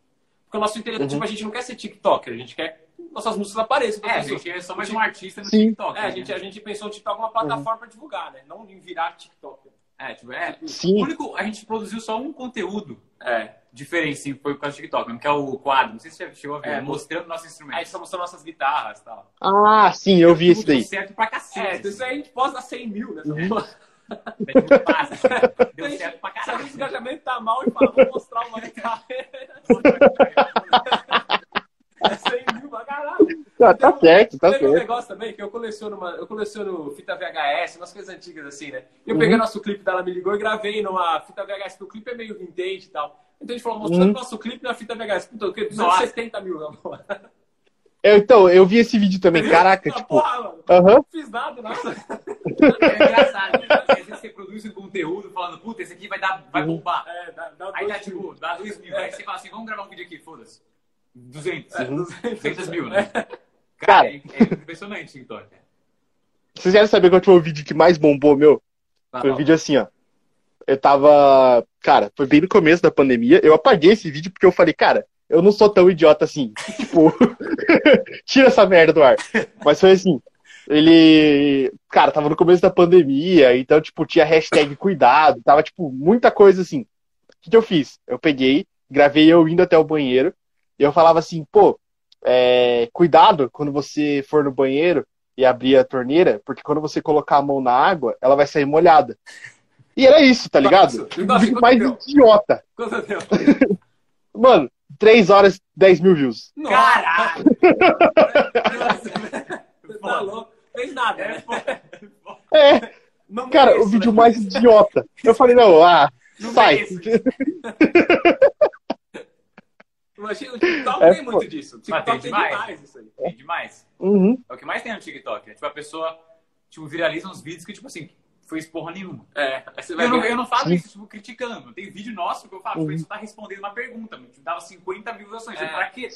Porque o nosso interesse, Uhum. tipo, a gente não quer ser TikToker, a gente quer que nossas músicas apareçam. É, a gente é só mais um artista no Sim. TikTok. É, né? a gente, a gente pensou no TikTok uma plataforma pra divulgar, né? Não em virar TikToker. É, tipo, é. Sim. O único, a gente produziu só um conteúdo É. diferente, sim, foi por causa do TikTok, que é o quadro. Não sei se você chegou a ver, É, mostrando nossos Aí a instrumentos. gente tá mostrando nossas guitarras e tal. Ah, sim, eu vi isso Deu daí. certo pra cacete. É, isso aí a gente posta 100 mil, né? *laughs* É muito fácil. Deu certo pra Se a caralho. gente engajamento tá mal e fala, vou mostrar uma guitarra. *laughs* É 100 mil pra caralho. Tá, tá certo, tá Teve um certo. negócio também que eu coleciono, uma, eu coleciono fita VHS, umas coisas antigas assim, né? E eu Uhum. peguei nosso clipe dela, me ligou e gravei numa fita VHS, porque o clipe é meio vintage e tal. Então a gente falou, mostrando Uhum. nosso clipe na fita VHS. Puta, eu queria Nossa. 270 mil, na porra. Eu, então, eu vi esse vídeo também, caraca, Ah, tipo. porra, mano. Aham. Não fiz nada, nada. É engraçado. né? Às vezes você produz um conteúdo falando, puta, esse aqui vai, dar, vai bombar. É, dá, dá Aí mil. tipo, dá 2 mil. Aí você fala assim, vamos gravar um vídeo aqui, foda-se. 200. É, 200 mil, né? Cara. Cara, é, é *laughs* impressionante o TikTok. Vocês querem saber qual foi o vídeo que mais bombou, meu? Tá Foi um vídeo assim, ó. Eu tava. Cara, foi bem no começo da pandemia. Eu apaguei esse vídeo porque eu falei, cara, eu não sou tão idiota assim. *laughs* Tipo, *laughs* tira essa merda do ar. Mas foi assim. Ele. Cara, tava no começo da pandemia, então, tipo, tinha hashtag cuidado, tava, tipo, muita coisa assim. O que, que eu fiz? Eu peguei, gravei eu indo até o banheiro, eu falava assim, pô, é, cuidado quando você for no banheiro e abrir a torneira, porque quando você colocar a mão na água, ela vai sair molhada. E era isso, tá ligado? Nossa, Mais deu? idiota. Quanto *laughs* deu? Mano, 3 horas, 10 mil views. Caralho! Você tá louco? Fez nada, né? É, Não cara, mereço, o vídeo né? mais idiota. Eu falei, não, ah, Não sai. *laughs* Imagina, o TikTok É, tem muito disso. O TikTok tem tem demais. demais isso aí. Tem demais. Uhum, É o que mais tem no TikTok. né? Tipo, a pessoa tipo, viraliza uns vídeos que, tipo assim, fez porra nenhuma. É, aí você vai Eu não, eu não falo Sim. isso, tipo, criticando. Tem vídeo nosso que eu falo, Uhum. foi só tá respondendo uma pergunta. Tipo, dava 50 mil visualizações. É. Pra quê?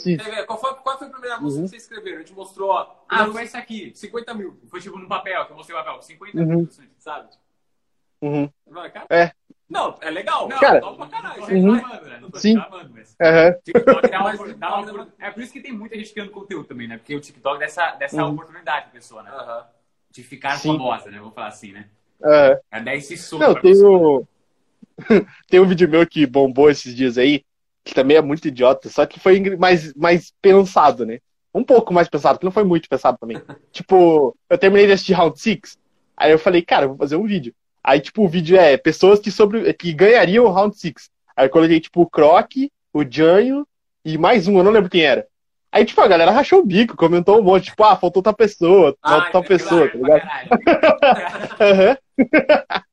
Qual foi, qual foi a primeira música Uhum. que vocês escreveram? A gente mostrou, ó. Ah, não, foi esse aqui. 50 mil, Foi tipo no papel, que eu mostrei o papel. 50 Uhum. mil visualizações. sabe? Uhum. Vai, cara. É. Não, é legal. Não, Cara, top pra caralho. Uhum. né? Sim. reclamando, mas... Aham. TikTok dá uma, *laughs* dá uma- É por isso que tem muita gente criando conteúdo também, né? Porque o TikTok dá essa, dessa Uhum. oportunidade pra pessoa, né? Aham. De ficar Sim. famosa, né? Vamos falar assim, né? aham. É dar esse soco Não, tem um... *laughs* tem um vídeo meu que bombou esses dias aí, que também é muito idiota, só que foi mais, mais pensado, né? Um pouco mais pensado, que não foi muito pensado também. *laughs* tipo, eu terminei de assistir Round 6, aí eu falei, cara, eu vou fazer um vídeo. Aí, tipo, o vídeo é pessoas que, sobre... que ganhariam o Round 6. Aí eu coloquei, tipo, o Croc, o Janho e mais um, eu não lembro quem era. Aí, tipo, a galera rachou o bico, comentou um monte, tipo, ah, faltou tal pessoa, Ah, faltou tal é pessoa, tá Claro, ligado? *laughs* Aham. *laughs*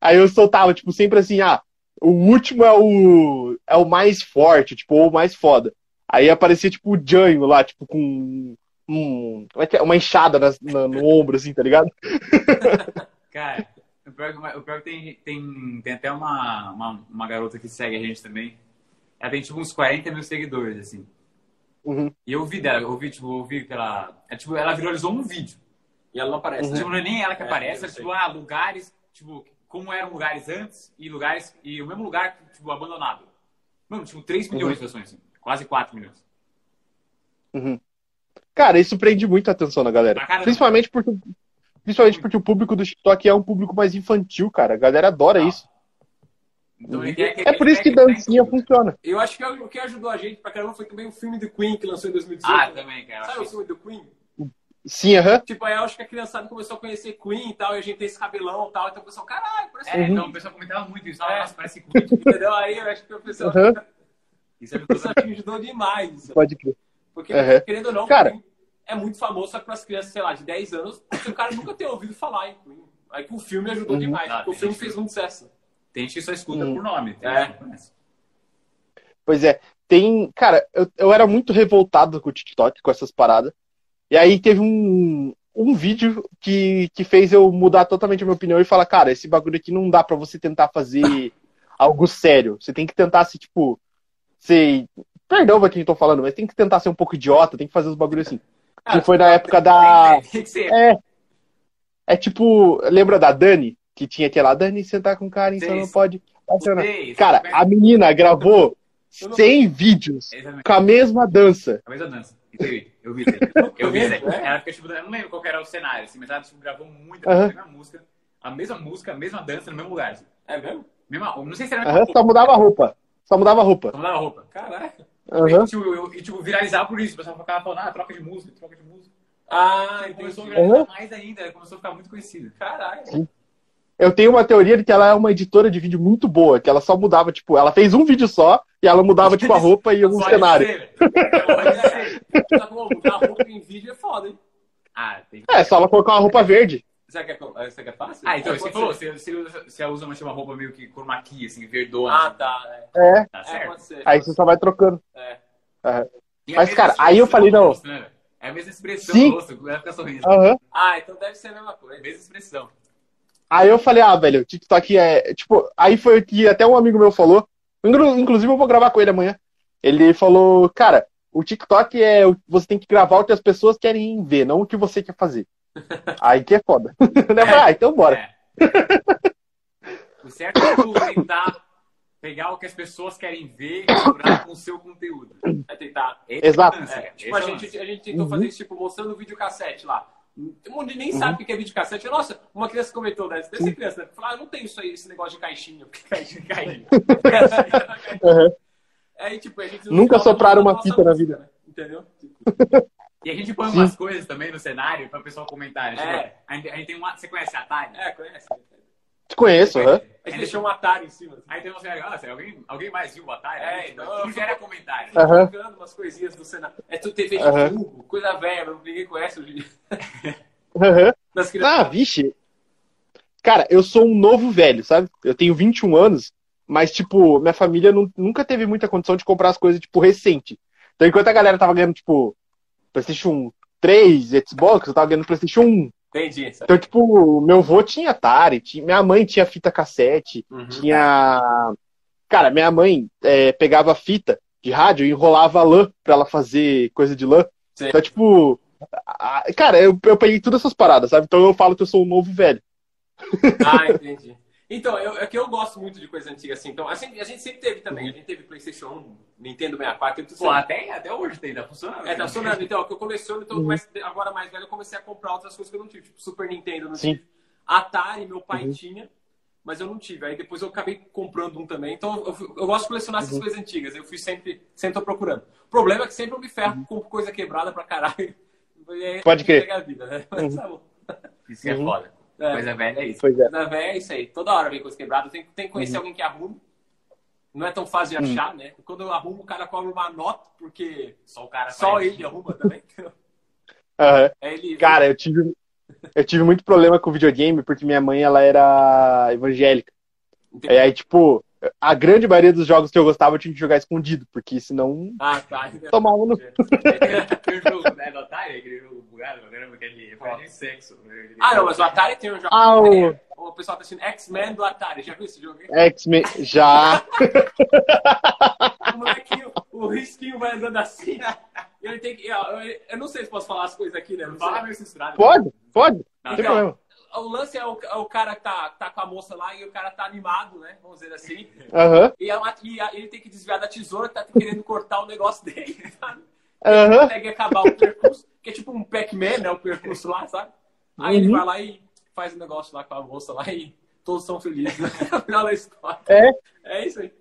Aí eu soltava, tipo, sempre assim, ah, o último é o é o mais forte, tipo, ou o mais foda. Aí aparecia, tipo, o Janho lá, tipo, com um, como é que é? uma enxada na- no ombro, assim, tá ligado? *laughs* Cara, o pior, que- o pior que tem, tem, tem até uma, uma, uma garota que segue a gente também. Ela tem, tipo, uns 40 mil seguidores, assim. Uhum. E eu vi dela, eu vi, tipo, eu vi que ela... É, tipo, ela viralizou um vídeo. E ela não aparece, Tipo, né? não é nem ela que É, aparece, é tipo, ah, lugares, tipo, como eram lugares antes e lugares, e o mesmo lugar, tipo, abandonado. Mano, tipo, 3 milhões de pessoas, assim. Quase 4 milhões. Cara, isso prende muito a atenção da galera. Principalmente porque, principalmente porque o público do TikTok é um público mais infantil, cara. A galera adora Não. isso. Então, Uhum. ele quer- É por isso que dancinha funciona. Eu acho que é o que ajudou a gente pra caramba foi também o filme do Queen que lançou em 2018. Ah, também, cara. Sabe o filme do Queen? Sim, aham. Tipo, aí eu acho que a criançada começou a conhecer Queen e tal, e a gente tem esse cabelão e tal, então o pessoal, caralho, parece É, Uhum. então o pessoal comentava muito isso. Ah, É. Nossa, parece Queen. *laughs* Entendeu? Aí eu acho que o pessoal, Uhum. Isso ajudou isso também. ajudou demais. Pode crer. Porque, Uhum. querendo ou não, Cara. Queen é muito famoso, só que para as crianças, sei lá, de 10 anos, o cara nunca ter ouvido falar em Queen. Aí que o filme ajudou Uhum. demais, Ah, porque o tem filme gente fez muito sucesso. Tem gente que só escuta Hum. por nome. Tem É. gente que não conhece. Pois é, tem. Cara, eu, eu era muito revoltado com o TikTok, com essas paradas. E aí teve um, um vídeo que, que fez eu mudar totalmente a minha opinião e falar, cara, esse bagulho aqui não dá pra você tentar fazer *laughs* algo sério. Você tem que tentar se, tipo, ser. Perdão pra quem tô falando, mas tem que tentar ser um pouco idiota, tem que fazer os bagulhos assim. Que foi na época da. É. É tipo, lembra da Dani? Que tinha aquela Dani sentar com Karen, só Sei, não pode. acionar." Sei, Cara, a menina gravou 100 vídeos com a mesma dança. A mesma dança. Entendi. Eu vi isso aí. Eu vi isso aí. É? Ela fica, tipo, eu não lembro qual era o cenário, assim, mas ela tipo, gravou muita Aham. a mesma música, a mesma música, a mesma dança no mesmo lugar. Assim. É mesmo? Mesma, não sei se era mesma só mudava a roupa. Só mudava a roupa. Só mudava a roupa. Caraca. Aham. E, tipo, eu, e, tipo, viralizar por isso. O pessoal ficava falando, ah, troca de música, troca de música. Ah, Aí começou a viralizar Aham. mais ainda, começou a ficar muito conhecida. Caraca. Eu tenho uma teoria de que ela é uma editora de vídeo muito boa, que ela só mudava, tipo, ela fez um vídeo só e ela mudava, tipo, a roupa e algum Pode cenário. ser, velho. Pode ser. Tá bom, mudar roupa em vídeo é foda, hein? Ah, tem É, só ela colocar uma roupa verde. Você quer, você quer fácil? Ah, então, É, você pode falou, ser. você, você, usa, você usa uma, uma roupa meio que chroma key, assim, verdona. Ah, tá. É, É, Tá é certo? pode ser. aí você só vai trocando. É. A Mas, cara, aí eu falei, não. rosto, né? É a mesma expressão Sim. no rosto, ela fica sorrindo. Aham. Ah, então deve ser a mesma É a coisa. mesma expressão. Aí eu falei, ah, velho, o TikTok é. Tipo, aí foi o que até um amigo meu falou. Inclu- Inclusive, eu vou gravar com ele amanhã. Ele falou, cara, o TikTok é. o- Você tem que gravar o que as pessoas querem ver, não o que você quer fazer. Aí que é foda. Eu falei, ah, então bora. É. O certo é tu tentar pegar o que as pessoas querem ver e misturar com o seu conteúdo. É tentar. É o Exato. É, tipo, a é o gente, a gente tentou Uhum. fazer isso, tipo, mostrando o videocassete lá. Tem um monte de nem sabe o que é videocassete. Nossa, uma criança comentou, né? Deve ser criança, né? Falou, ah, não tem isso aí, esse negócio de caixinha. Porque caixinha *laughs* cai. Aham. Aí, tipo, a gente Nunca sopraram uma fita na vida. né? Entendeu? Tipo, *laughs* E a gente põe Sim. umas coisas também no cenário para o pessoal comentar. né? É. Tipo, a, gente, a gente tem uma. Você conhece a Atari? é, conhece. Te conheço, aham. A gente deixou um Atari em cima. assim. Aí tem um cenário, ah, alguém, alguém mais viu o Atari? É, Aí, então, eu- gera comentário. Jogando umas coisinhas do cenário. É tudo TV de tubo, coisa velha, ninguém conhece hoje. em dia. *laughs* Ah, vixe. Cara, eu sou um novo velho, sabe? Eu tenho 21 anos, mas, tipo, minha família nu- nunca teve muita condição de comprar as coisas, tipo, recente. Então, enquanto a galera tava ganhando, tipo, PlayStation 3, Xbox, eu tava ganhando PlayStation 1. Entendi. Então, tipo, meu avô tinha Atari, tinha- minha mãe tinha fita cassete, Uhum. tinha. Cara, minha mãe é, pegava fita de rádio e enrolava lã pra ela fazer coisa de lã. Sim. Então, tipo. a- Cara, eu, eu peguei todas essas paradas, sabe? Então eu falo que eu sou um novo velho. Ah, entendi. Então, eu, é que eu gosto muito de coisa antiga assim. Então, a gente, a gente sempre teve também. A gente teve PlayStation 1, Nintendo 64, teve tudo Pô, até, até hoje tem, tá funcionando. É, tá funcionando. Então, é o que eu coleciono, então, comecei- agora mais velho, eu comecei a comprar outras coisas que eu não tive. Tipo, Super Nintendo eu não Sim. tive. Atari, meu pai Uhum. tinha, mas eu não tive. Aí depois eu acabei comprando um também. Então, eu, eu gosto de colecionar essas coisas antigas. Eu fui sempre, sempre tô procurando. O problema é que sempre eu me ferro com coisa quebrada pra caralho. *laughs* E aí, Pode crer. vida, né? Mas tá bom. Isso que é Uhum. foda. É. Coisa velha é isso. Pois é. Na véia é isso aí. Toda hora vem coisa quebrada. Tem, tem que conhecer alguém que arrume. Não é tão fácil de achar, né? Quando eu arrumo, o cara cobra uma nota, porque Só o cara só ele arruma também. *laughs* Aham. É ele. Cara, eu tive, eu tive muito problema com videogame porque minha mãe ela era evangélica. Entendi. E aí, tipo, a grande maioria dos jogos que eu gostava eu tinha que jogar escondido, porque senão Ah, tá. *laughs* tomava no. Aquele jogo né, do Atari, aquele jogo bugado, caramba, aquele foi de sexo. Ah, não, mas o Atari tem um jogo. Ah, o- o pessoal tá assistindo X-Men do Atari. Já viu esse jogo aí? X-Men. Já. O molequinho, o risquinho vai andando assim. e Ele tem que. Eu, eu não sei se posso falar as coisas aqui, né? Não Fala meio censurado. Pode, pode. Não tem problema. O lance é o, é o cara que tá, tá com a moça lá e o cara tá animado, né? Vamos dizer assim. Aham, E, e a- ele tem que desviar da tesoura que tá querendo cortar o negócio dele. *laughs* Sabe? aham. Consegue acabar o percurso, que é tipo um Pac-Man, né? O percurso lá, sabe? Aí ele Uhum. vai lá e faz o negócio lá com a moça lá e todos são felizes. *laughs* Né? No final da história. É. É isso aí.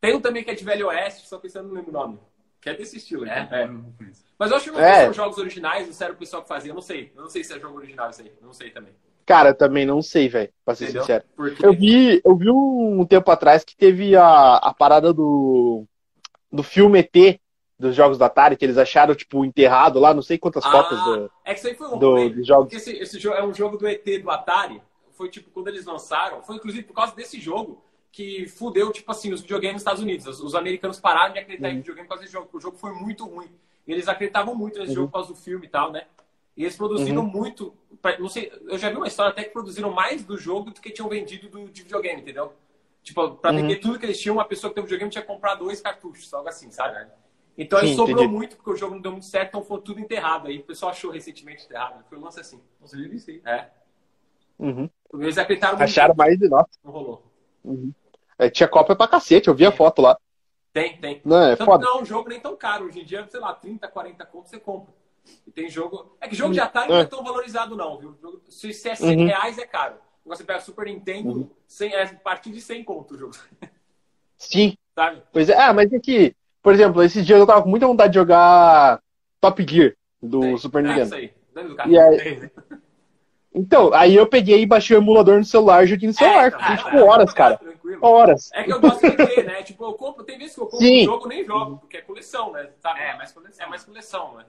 Tem um também que é de Velho Oeste, só que eu não lembro o nome. Que é desse estilo aí. É? É. Mas eu acho que não É. são jogos originais, não sério o pessoal que fazia. Eu não sei. Eu não sei se é jogo original isso aí. Eu não sei também. Cara, também não sei, velho, pra ser Entendeu? sincero. Eu vi, eu vi um tempo atrás que teve a, a parada do, do filme ET dos jogos da Atari, que eles acharam, tipo, enterrado lá, não sei quantas Ah, cópias do, É que isso aí foi um do- jogos. Porque esse, esse jogo é um jogo do ET do Atari. Foi tipo, quando eles lançaram, foi inclusive por causa desse jogo que fudeu, tipo assim, os videogames nos Estados Unidos. Os, os americanos pararam de acreditar Uhum. em videogame por causa desse jogo, porque o jogo foi muito ruim. E eles acreditavam muito nesse Uhum. jogo por causa do filme e tal, né? E eles produziram muito. pra- Não sei, eu já vi uma história até que produziram mais do jogo do que tinham vendido do, de videogame, entendeu? Tipo, pra Uhum. vender tudo que eles tinham, uma pessoa que tem um videogame tinha que comprar dois cartuchos, algo assim, sabe? Então aí Sim, sobrou entendi. muito, porque o jogo não deu muito certo, então foi tudo enterrado. Aí o pessoal achou recentemente enterrado. Foi um lance assim. Nossa, eu vi isso aí. É. Uhum. Eles acreditaram muito. Acharam mais de nós. Não rolou. É, tinha cópia pra cacete, eu vi a foto lá. Tem, tem. Não, é Tanto que não é um jogo nem tão caro. Hoje em dia, sei lá, 30, 40 conto você compra. E tem jogo. É que jogo de Atari não é tão valorizado, não, viu? Se se é 100 Uhum. reais, é caro. Agora você pega Super Nintendo, 100, é a partir de 100 conto o jogo. Sim, Sabe? pois é. Ah, mas é que, por exemplo, esses dias eu tava com muita vontade de jogar Top Gear do. Super É Nintendo. isso aí. E aí- Então, aí eu peguei e baixei o emulador no celular joguei no celular. então, Fiquei, ah, tipo, tá. horas, cara. Tranquilo. Horas. É que eu gosto de ter, né? Tipo, eu compro, tem vezes que eu compro Sim. um jogo nem jogo, porque é coleção, né? Sabe? É, mais coleção. É mais coleção, né?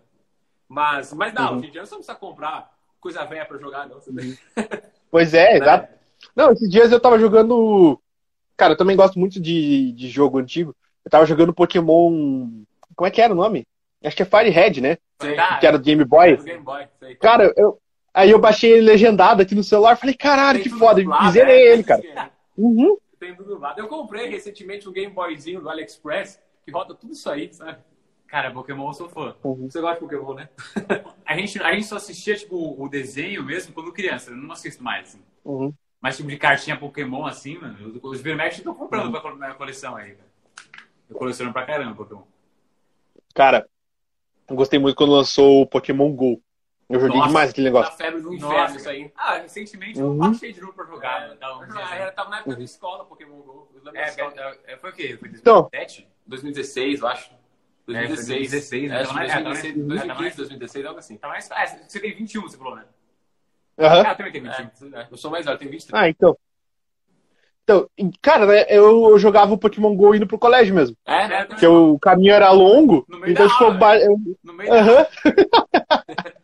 Mas, mas dá, Uhum. hoje em dia você não precisa comprar coisa velha pra jogar, não. Tem- *laughs* Pois é, né? exato. Não, esses dias eu tava jogando. Cara, eu também gosto muito de, de jogo antigo. Eu tava jogando Pokémon. Como é que era o nome? Acho que é Firehead, né? Sei. Tá. Que era do Game Boy. Do Game Boy, sei. Cara, eu. Aí eu baixei ele legendado aqui no celular. Falei, caralho, Tem que foda. dublado, E zerei é, ele, cara. *laughs* Uhum. Tem tudo dublado. Eu comprei recentemente um Game Boyzinho do AliExpress que roda tudo isso aí, sabe? Cara, Pokémon eu sou fã. Você gosta de Pokémon, né? *laughs* A gente, a gente só assistia, tipo, o desenho mesmo quando criança. Eu não assisto mais, assim. Uhum. Mas tipo de cartinha Pokémon, assim, mano. Os- Vermex estão comprando pra minha coleção aí, cara. Eu coleciono pra caramba Pokémon. Cara, eu gostei muito quando lançou o Pokémon GO. Eu joguei Nossa, demais aquele Da negócio. febre do inferno, Nossa, isso aí. Ah, recentemente eu Uhum. baixei de novo pra jogar. É, Tá, um Ah, né? era- tava na época da escola, Pokémon GO. Eu da É, escola. é, é, foi o quê? Foi Então. 2007? 2016, eu acho. foi 2016. 2016, né? É, Tava mais- é, tava mais- 2016, tava mais- 2015, 2016, algo assim. Tá mais. Ah, você tem 21, você falou, né? Aham. Ah, eu também tenho 21. É, eu sou mais velho, eu tenho 23. Ah, então. Então, cara, né, eu, eu jogava o Pokémon GO indo pro colégio mesmo. É, né? Porque o caminho era longo. No meio então, da aula, ba- eu- No meio da. *laughs*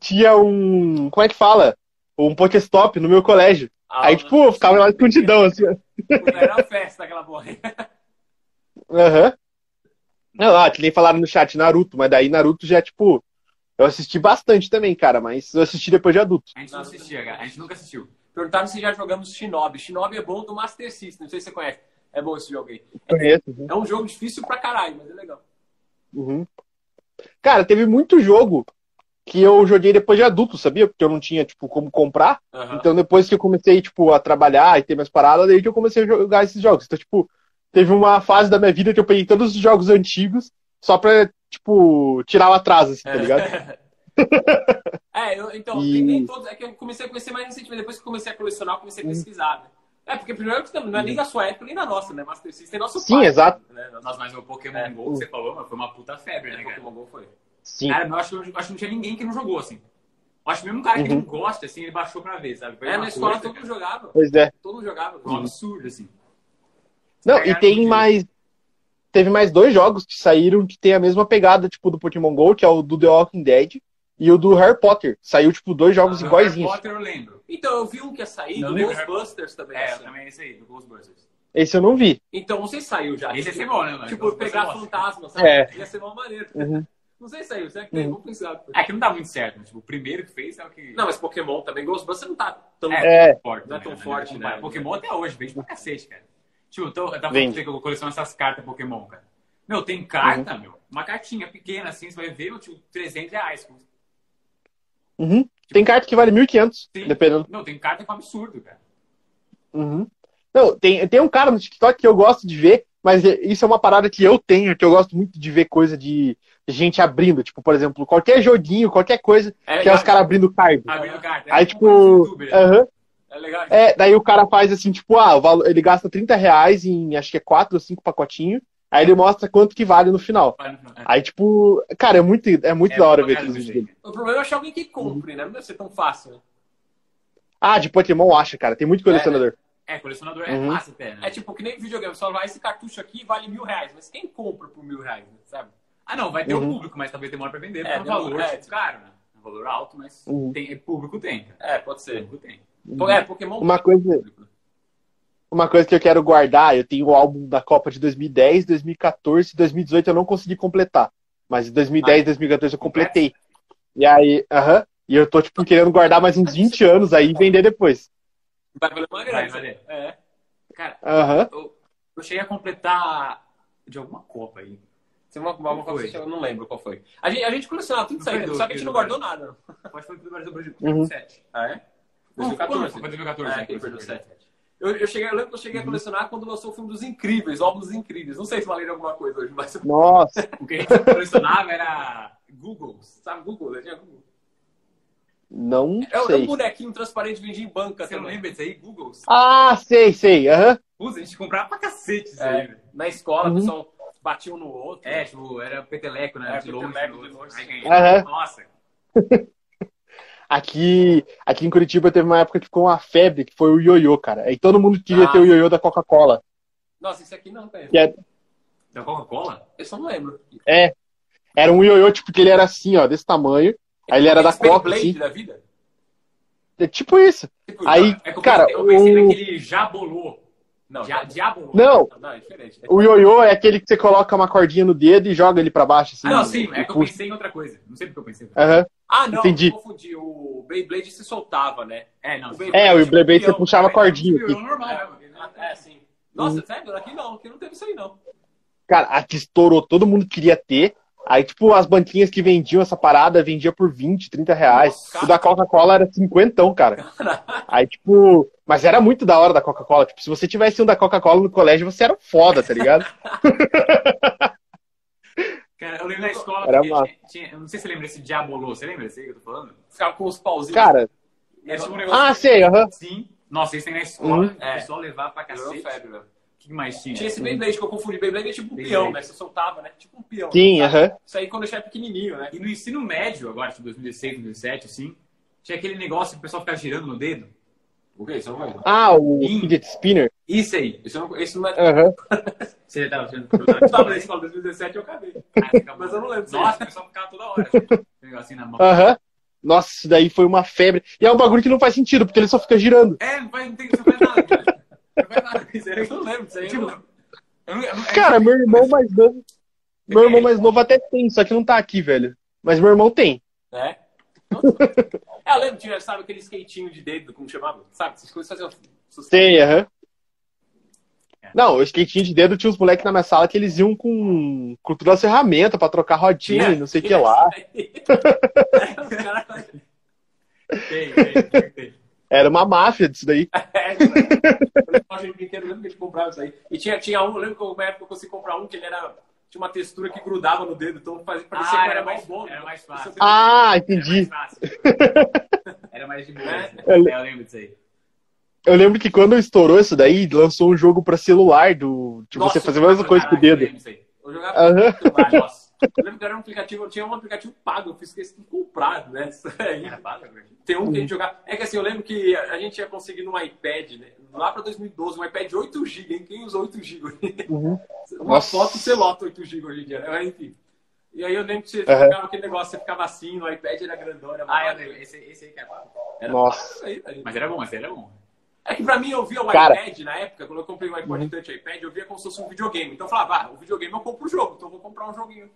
Tinha um. Como é que fala? Um Pokéstop no meu colégio. Ah, Aí, tipo, eu ficava lá escondidão, assim. Era uma festa aquela porra. *laughs* Aham. Não, ah, que nem falaram no chat Naruto, mas daí Naruto já é tipo. Eu assisti bastante também, cara, mas eu assisti depois de adulto. A gente não assistia, cara. A gente nunca assistiu. Perguntaram se já jogamos Shinobi. Shinobi é bom do Master System, não sei se você conhece. É bom esse jogo aí. Conheço. É um jogo difícil pra caralho, mas é legal. Uhum. Cara, teve muito jogo que eu joguei depois de adulto, sabia? Porque eu não tinha, tipo, como comprar. Aham. Então, depois que eu comecei, tipo, a trabalhar e ter minhas paradas, daí que eu comecei a jogar esses jogos. Então, tipo, teve uma fase da minha vida que eu peguei todos os jogos antigos só pra, tipo, tirar o atraso, assim, tá ligado? *laughs* É, eu, então, E- nem todos. É que eu comecei a conhecer mais recentemente. Depois que eu comecei a colecionar, eu comecei a pesquisar, né? É, porque primeiro que não é nem da sua época, nem da nossa, né? Master System é nosso Sim, pai. exato. Né? Nossa, mas o Pokémon É. GO que você falou, mano, foi uma puta febre, né, cara? Pokémon GO foi. Sim. Cara, eu acho, que- eu acho que não tinha ninguém que não jogou, assim. Eu acho que mesmo um cara que Uhum. não gosta, assim, ele baixou pra ver, sabe? Foi É, uma na escola todo mundo jogava. Pois é. Todo mundo jogava. um absurdo, assim. Não, e tem mais. Teve mais dois jogos que saíram que tem a mesma pegada, tipo, do Pokémon GO, que é o do The Walking Dead e o do Harry Potter. Saiu, tipo, dois jogos Ah, iguaizinhos. Harry Potter eu lembro. Então, eu vi um que ia sair, Não, do. Ghostbusters também. É, assim. também esse aí, do Ghostbusters. Esse eu não vi. Então, não sei se saiu já. Esse ia ser bom, né, mano? Tipo, Ghostbusters pegar gosto. fantasma, sabe? É. Ia ser mal maneiro. Uhum. Não sei se saiu, será que tem? Uhum. Vamos pensar. É que não dá muito certo, né? Tipo, o primeiro que fez é o que. Não, mas Pokémon também, Ghostbusters não tá tão... É. forte. Não é né, tão na forte, verdade. né? Pokémon até hoje, vende pra cacete, cara. Tipo, eu, tô, eu tava falando que eu coleciono essas cartas Pokémon, cara. Meu, tem carta, meu. Uma cartinha pequena assim, você vai ver, tipo, 300 reais. Uhum. Tem carta que vale 1.500, Sim. dependendo. Não, tem carta com absurdo, cara. Uhum. Não, tem, tem um cara no TikTok que eu gosto de ver, mas é- isso é uma parada que eu tenho, que eu gosto muito de ver coisa de gente abrindo. Tipo, por exemplo, qualquer joguinho, qualquer coisa, É que é os caras abrindo card. Abrindo. Aí, É tipo, um youtuber, né? aham. É legal. É, daí o cara faz assim, tipo, ah, ele gasta 30 reais em acho que é 4 ou 5 pacotinhos, aí ele mostra quanto que vale no final. É. Aí, tipo, cara, é muito, é muito É, da hora ver aqueles isso vídeos aí, dele. O problema é achar alguém que compre, né? Não deve ser tão fácil. né? Ah, de Pokémon acha, cara, tem muito colecionador. É, colecionador é Uhum. fácil até, né? É tipo que nem videogame, só vai esse cartucho aqui vale mil reais. Mas quem compra por mil reais, né? sabe? Ah, não, vai ter Uhum. um público, mas talvez demore pra vender, É, porque é um valor é, tipo, caro, né? É um valor alto, mas Uhum. tem, público tem. É, pode ser. Público tem. Pô, É, Pokémon. Uma coisa, público. uma coisa que eu quero guardar, eu tenho o álbum da Copa de 2010, 2014, 2018 eu não consegui completar. Mas em 2010, 2014 eu completei. E aí, aham. E eu tô, tipo, querendo guardar mais uns 20 anos aí e vender depois. Vai valer uma grana. Vai valer. É. Cara, Aham. eu, eu cheguei a completar de alguma Copa aí. Tem uma, uma, Qual eu não lembro qual foi. A gente, a gente colecionava tudo isso aí, só que a gente não do- guardou nada. Acho que foi do Brasil Brasil Uhum. 2007. Ah, é? Não, 2014. Foi 2014. É, né, foi perdeu 2007. Eu, eu, cheguei, eu lembro que eu cheguei a colecionar quando lançou o filme dos Incríveis, Óculos Incríveis. Não sei se valeria alguma coisa hoje, mas. *laughs* Nossa. O que a gente colecionava era Google. Sabe, Google? Tinha Google. Não É, o- é um sei. bonequinho transparente vendia em banca Você não lembra disso aí? Google. Ah, sei, sei. Aham. Putz, a gente comprava pra cacete isso É, aí, na escola, Uhum. o pessoal batia um no outro. É, tipo, era peteleco, né? É, de longe. peteleco no de longe. Aí. Aham. Nossa. *laughs* Aqui, aqui em Curitiba teve uma época que ficou uma febre, que foi o ioiô, cara. Aí todo mundo queria Ah. ter o ioiô da Coca-Cola. Nossa, esse aqui não tem. Que é- Da Coca-Cola? Eu não lembro. É. Era um ioiô, tipo, que ele era assim, ó, desse tamanho. Aí ele era da Beyblade Coca, assim. da vida? É tipo isso. Tipo, Aí, É cara, pensei, eu pensei o- naquele jabolô. Não, Dia- Diabolô. Não, não, é diferente. o ioiô é aquele que você coloca uma cordinha no dedo e joga ele pra baixo, assim. Ah, não, sim, é que eu pensei em outra coisa. Não sei porque eu pensei. Aham. Ah, não, Entendi. eu confundi. O Beyblade se soltava, né? É, não. O. Beyblade É, o Beyblade você puxava a cordinha É aqui. normal, É, né? é, sim. Nossa, sério? Aqui não, aqui não teve isso aí, não. Cara, aqui estourou, todo mundo queria ter. Aí, tipo, as banquinhas que vendiam essa parada vendia por 20, 30 reais. Nossa. O da Coca-Cola era 50, cara. Aí, tipo, mas era muito da hora da Coca-Cola. Tipo, se você tivesse um da Coca-Cola no colégio, você era foda, tá ligado? *laughs* Cara, eu lembro da escola Era porque massa. tinha, tinha- eu não sei se você lembra desse Diabolô. Você lembra desse aí que eu tô falando? Ficava com os pauzinhos. Cara, É tipo um negócio ah, sei, aham. assim. Nossa, isso tem na escola. Uhum. O É. pessoal levava pra Virou cacete. febre, velho. Mais tinha? Tinha esse Beyblade que eu confundi. Beyblade é tipo um Beyblade. peão, né? Você soltava, né? Tipo um peão. Sim, aham. Isso aí quando eu era pequenininho, né? E no ensino médio, agora, tipo 2016, 2017, assim, tinha aquele negócio que o pessoal ficava girando no dedo. O que? Isso não lembro. Ah, o Sim. fidget spinner. Isso aí. Isso, não, isso não é... Aham. *laughs* Você tava achando Eu tava na escola 2017 eu acabei. Mas eu não lembro. Nossa, o pessoal ficava toda hora. Assim, um na mão. Aham. Nossa, isso daí foi uma febre. E é um bagulho que não faz sentido, porque ele só fica girando. É, não faz, não tem, não faz nada, Eu não lembro disso aí. Tipo, Cara, meu irmão mais novo. Meu irmão mais novo até tem, só que não tá aqui, velho. Mas meu irmão tem. É. É, eu lembro, tinha, sabe, aquele skatinho de dedo, como chamava? Sabe, essas coisas faziam sucesso. Sei, aham. Não, o skatinho de dedo tinha uns moleques na minha sala que eles iam com, com todas as ferramentas pra trocar rodinha e não sei o que lá. *laughs* *laughs* Tem, tem, tem. Era uma máfia disso daí. *laughs* É, eu lembro eu que a gente comprava isso aí. E tinha, tinha um, eu lembro que uma época eu consegui comprar um que ele era. Tinha uma textura que grudava no dedo, então fazia, parecia Ah, que era, era mais bom. era né? mais fácil. Eu- Ah, Era entendi. mais fácil. *laughs* Era mais de boa. É. assim. Eu É, eu lembro disso aí. Eu lembro que quando estourou isso daí, lançou um jogo pra celular do. De Nossa, você fazer a mesma coisa com o eu dedo. aí. Eu jogava Aham. celular, *laughs* nossa. Eu lembro que era um aplicativo, eu tinha um aplicativo pago, eu fiz questão de comprar, né? *laughs* Isso aí. Era pago, velho. Tem um que a gente jogava. É que assim, eu lembro que a gente ia conseguir no iPad, né? Lá pra 2012, um iPad 8GB, hein? Quem usa 8GB? Uhum. *laughs* Uma Nossa. foto você lota 8GB hoje em dia, né? Mas enfim. E aí eu lembro que você Aham. jogava aquele negócio, você ficava assim, no iPad era grandão, era Ah, eu lembro. Esse, esse aí que era pago. Era Nossa. pago aí, aí. Mas era bom, esse aí era bom. É que pra mim eu via o Cara. iPad na época, quando eu comprei o iPod Touch iPad, eu via como se fosse um videogame. Então eu falava, ah, o videogame eu compro o jogo, então eu vou comprar um joguinho.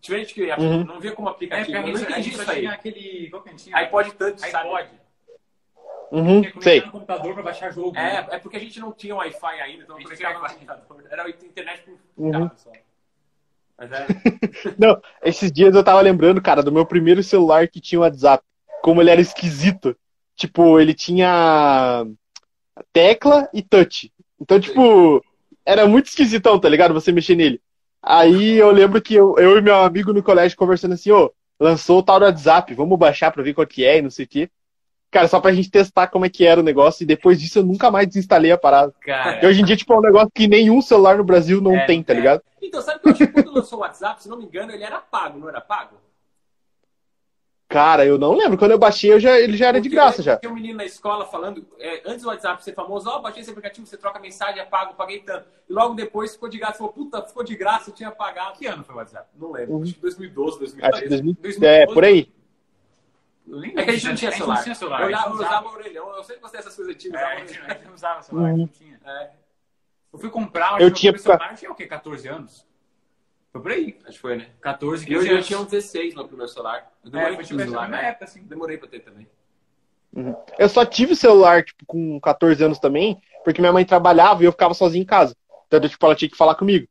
Diferente que Uhum. não via como É, aplicativo. a eu não gente, a entendi gente isso aí. tinha aquele... Qual que a gente tinha? iPod Touch, sabe? iPod. Uhum, Tinha sei. no computador pra baixar jogo. É, né? é porque a gente não tinha Wi-Fi ainda, então gente conectava no tinha computador. Era internet por Uhum. só. Mas é. *laughs* Não, esses dias eu tava lembrando, cara, do meu primeiro celular que tinha WhatsApp. Como ele era esquisito. Tipo, ele tinha tecla e touch. Então, tipo, era muito esquisitão, tá ligado? Você mexer nele. Aí eu lembro que eu, eu e meu amigo no colégio conversando assim, ô, lançou o tal do WhatsApp, vamos baixar pra ver qual que é e não sei o quê. Cara, só pra gente testar como é que era o negócio, e depois disso eu nunca mais desinstalei a parada. Cara, E hoje em dia, tipo, é um negócio que nenhum celular no Brasil não É, tem, tá é. ligado? Então, sabe que eu acho que quando lançou o WhatsApp, se não me engano, ele era pago, não era pago? Cara, eu não lembro. Quando eu baixei, eu já, ele já era de graça já. Tinha um menino na escola falando, é, antes do WhatsApp ser famoso, ó, baixei esse aplicativo, você troca mensagem, é pago, paguei tanto. E logo depois ficou de graça, falou, puta, ficou de graça, eu tinha pagado. que ano foi o WhatsApp? Não lembro, Uhum. acho que 2012, Acho que 2013. 2000, é, por aí. É que a gente não tinha celular. não tinha celular. Eu usava, usava orelhão, eu sempre gostei dessas coisas antigas. É, a gente, não usava celular, a gente não tinha. É, Eu fui comprar, Eu acho que tinha celular, tinha o quê? 14 anos? Foi por aí. acho que foi, né? 14, E 15 hoje eu anos. tinha um 16 no primeiro celular. Eu É, demorei foi pra tipo ter essa celular, mesma né? época, assim. Demorei pra ter também. Eu só tive celular, tipo, com 14 anos também, porque minha mãe trabalhava e eu ficava sozinho em casa. Então, tipo, ela tinha que falar comigo.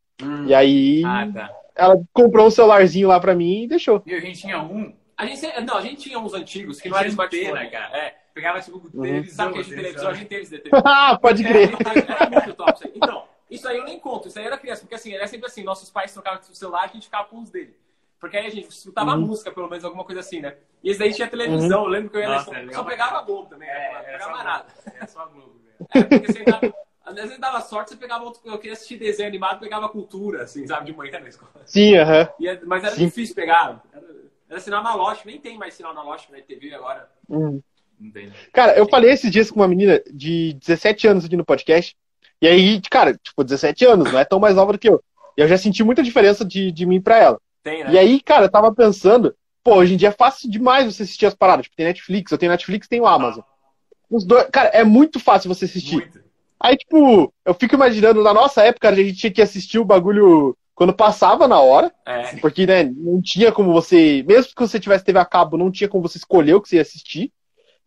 E aí, Ah, tá. ela comprou um celularzinho lá pra mim e deixou. E a gente tinha um, A gente, não, a gente tinha uns antigos que não gente smartphone, antena, cara. É. pegava tipo Uhum. televisão. Sabe que a gente assim, televisão, a gente teve televisão. *laughs* Ah, pode crer. Era muito top isso aí. Então, isso aí eu nem conto, isso aí era criança, porque assim, era sempre assim, nossos pais trocavam o celular e a gente ficava com os dele. Porque aí a gente escutava Uhum. música, pelo menos, alguma coisa assim, né? E esse daí tinha televisão, eu lembro que eu ia na Nossa, escola, é legal só pra pegava a. Globo também, É, né? era pegava só nada. Só a Globo, velho. *laughs* É, porque você dava, às vezes dava sorte, você pegava outro, eu queria assistir desenho animado, pegava cultura, assim, sabe, de manhã na escola. Sim, aham. É- mas era Sim. difícil pegar. Era, era sinal analógico, nem tem mais sinal analógico na TV agora. Uhum. Não tem, né? Cara, eu falei esses dias com uma menina de 17 anos aqui no podcast. E aí, cara, tipo, 17 anos, não é tão mais nova do que eu. E eu já senti muita diferença de, de mim pra ela. Tem, né? E aí, cara, eu tava pensando, pô, hoje em dia é fácil demais você assistir as paradas. Tipo, tem Netflix, eu tenho Netflix, tenho Amazon. Os dois, cara, é muito fácil você assistir. Muito. Aí, tipo, eu fico imaginando, na nossa época, a gente tinha que assistir o bagulho quando passava na hora, É. porque, né, não tinha como você, mesmo que você tivesse TV a cabo, não tinha como você escolher o que você ia assistir.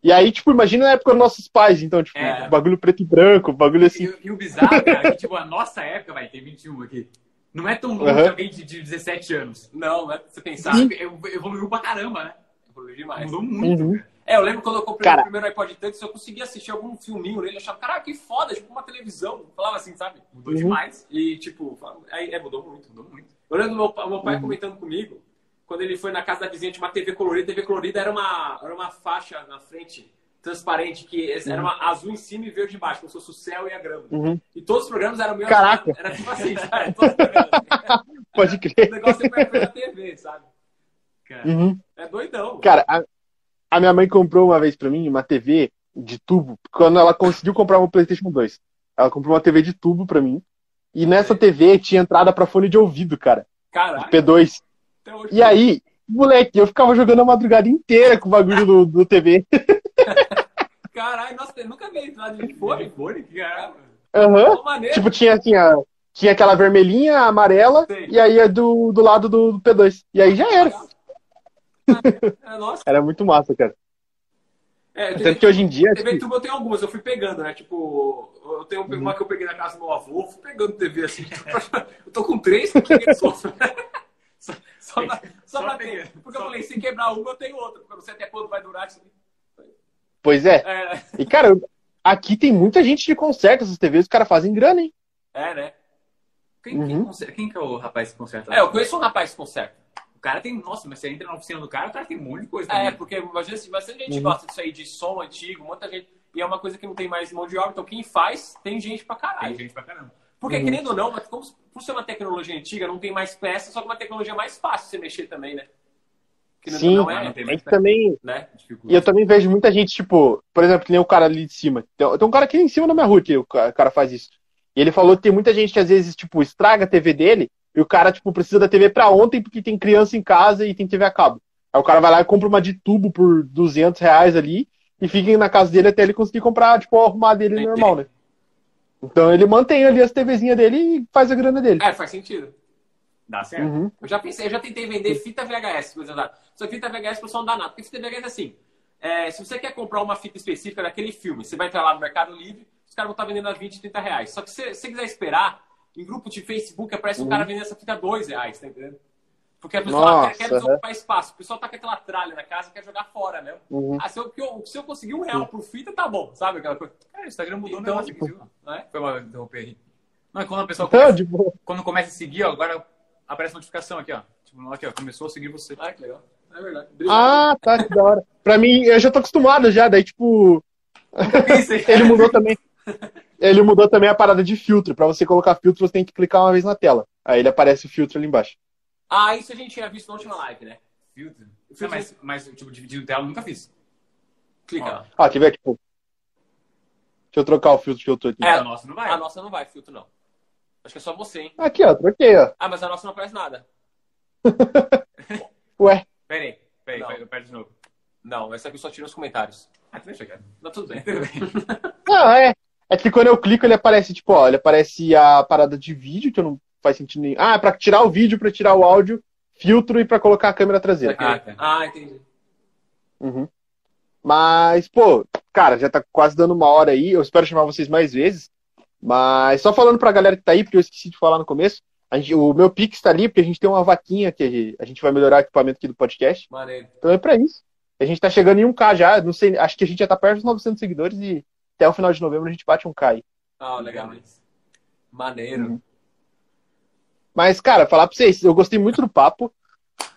E aí, tipo, imagina na época dos nossos pais, então, tipo, É. bagulho preto e branco, bagulho assim. E, e o bizarro, cara, é que tipo, a nossa época, vai, tem 21 aqui. Não é tão longe de alguém de, de 17 anos. Não, é pra você pensar. Ev- Evoluiu pra caramba, né? Evoluiu demais. Mudou muito. Uhum. É, eu lembro quando eu comprei Cara. o primeiro iPod Touch, eu conseguia assistir algum filminho nele, eu achava, caraca, que foda, tipo uma televisão. Eu falava assim, sabe? Mudou Uhum. demais. E, tipo, aí, é, mudou muito. Mudou muito. Eu lembro do meu, meu pai Uhum. comentando comigo, quando ele foi na casa da vizinha, tinha uma TV colorida. TV colorida era uma, era uma faixa na frente, transparente, que era uma azul em cima e verde embaixo, como se fosse o céu e a grama. Uhum. E todos os programas eram meio Caraca. Era tipo assim, *laughs* sabe? Todos os programas. *laughs* Pode o crer. negócio é ver na TV, sabe? Cara. Uhum. É doidão. Cara, a, a minha mãe comprou uma vez pra mim uma TV de tubo, quando ela conseguiu comprar uma PlayStation 2. Ela comprou uma TV de tubo pra mim. E nessa TV tinha entrada pra fone de ouvido, cara. Caralho. P2. Até hoje. E aí, moleque, eu ficava jogando a madrugada inteira com o bagulho do, do TV. *laughs* Caralho, nossa, eu nunca vi entrada de fone. Fone, cara. Aham. Maneiro. Tipo, tinha assim, a, tinha aquela vermelhinha, a amarela, Sei. e aí é do, do lado do, do P2. E aí já era. É, nossa. *laughs* Era muito massa, cara. É, Tanto que hoje em dia. TV tipo, tubo eu tenho algumas, eu fui pegando, né? Tipo, eu tenho Uhum. uma que eu peguei na casa do meu avô, fui pegando TV assim. *laughs* eu tô com três que eu peguei só. Só, só, pra, só, Só pra ter. Porque eu falei, se quebrar uma, eu tenho outra. Porque eu não sei até quando vai durar isso. Pois é. É, E, cara, aqui tem muita gente que conserta essas TVs, os caras fazem grana, hein? é, né? Quem, quem Uhum. conserta- quem que é o rapaz que conserta? É, eu conheço um rapaz que conserta. O cara tem. Nossa, mas você entra na oficina do cara, o cara tem um monte de coisa. É, também. porque imagina assim, bastante gente Uhum. gosta disso aí de som antigo, muita gente. E é uma coisa que não tem mais mão de obra, então quem faz tem gente pra caralho. Tem gente pra caramba. Porque, Uhum. querendo ou não, mas como, por ser uma tecnologia antiga, não tem mais peça, só que uma tecnologia mais fácil de você mexer também, né? Sim, não, é, não tem mais também. né? E eu também vejo muita gente, tipo, por exemplo, que nem o cara ali de cima. Tem, tem um cara aqui em cima da minha rua que o ca- cara faz isso. E ele falou que tem muita gente que às vezes, tipo, estraga a TV dele e o cara, tipo, precisa da TV pra ontem porque tem criança em casa e tem TV a cabo. Aí o cara vai lá e compra uma de tubo por 200 reais ali e fica na casa dele até ele conseguir comprar, tipo, arrumar dele Entendi. normal, né? Então ele mantém ali as TVzinhas dele e faz a grana dele. É, faz sentido. Dá certo. Uhum. Eu já pensei, eu já tentei vender fita VHS, coisa lá. Só que fita VHS pessoal não dá nada. Porque fita VHS é assim. é, se você quer comprar uma fita específica daquele filme, você vai entrar lá no Mercado Livre, os caras vão estar vendendo a 20, 30 reais. Só que se você quiser esperar, em grupo de Facebook aparece um Uhum. cara vendendo essa fita a 2 reais, tá entendendo? Porque a pessoa Nossa, quer, quer desocupar espaço. O pessoal tá com aquela tralha na casa e quer jogar fora mesmo. Uhum. Ah, se eu, se eu conseguir um real por fita, tá bom, sabe aquela coisa? Cara, o Instagram mudou Então, um negócio aqui, viu? né? Foi mal interromper aí. Não, é quando a pessoa Então, começa, quando começa a seguir, ó, agora aparece notificação aqui, ó. Tipo, aqui, ó, começou a seguir você. Ah, que legal. É verdade. Obrigado. Ah, tá, que da hora. Pra mim, eu já tô acostumado já, daí, tipo, *laughs* ele mudou também. Ele mudou também a parada de filtro. Pra você colocar filtro, você tem que clicar uma vez na tela. Aí ele aparece o filtro ali embaixo. Ah, isso a gente tinha visto na última live, né? Filtro. Não, mas, mas, tipo, dividindo tela, eu nunca fiz. Clica Ó. lá. Ah, quer ver, tipo... Deixa eu trocar o filtro que eu tô aqui. É. A nossa não vai. A nossa não vai, filtro, não. Acho que é só você, hein? Aqui, ó, troquei, ó. Ah, mas a nossa não aparece nada. *laughs* Ué, Pera aí, pera aí, Não. pera- pera de novo. Não, essa aqui só tira os comentários. Ah, deixa quieto. Não, tudo bem. Tudo bem. *laughs* não, é. É que quando eu clico, ele aparece, tipo, ó, ele aparece a parada de vídeo, que eu não faz sentido nenhum. Ah, é pra tirar o vídeo, pra tirar o áudio, filtro e pra colocar a câmera traseira. Ah, tá. Ah, entendi. Uhum. Mas, pô, cara, já tá quase dando uma hora aí. Eu espero chamar vocês mais vezes. Mas só falando pra galera que tá aí, porque eu esqueci de falar no começo. a gente- o meu Pix tá ali, porque a gente tem uma vaquinha que a gente vai melhorar o equipamento aqui do podcast. Maneiro. Então é pra isso. A gente tá chegando em 1K já. Não sei, acho que a gente já tá perto dos 900 seguidores e até o final de novembro a gente bate um K aí. Ah, legal. Maneiro. Uhum. Mas, cara, falar pra vocês, eu gostei muito do papo.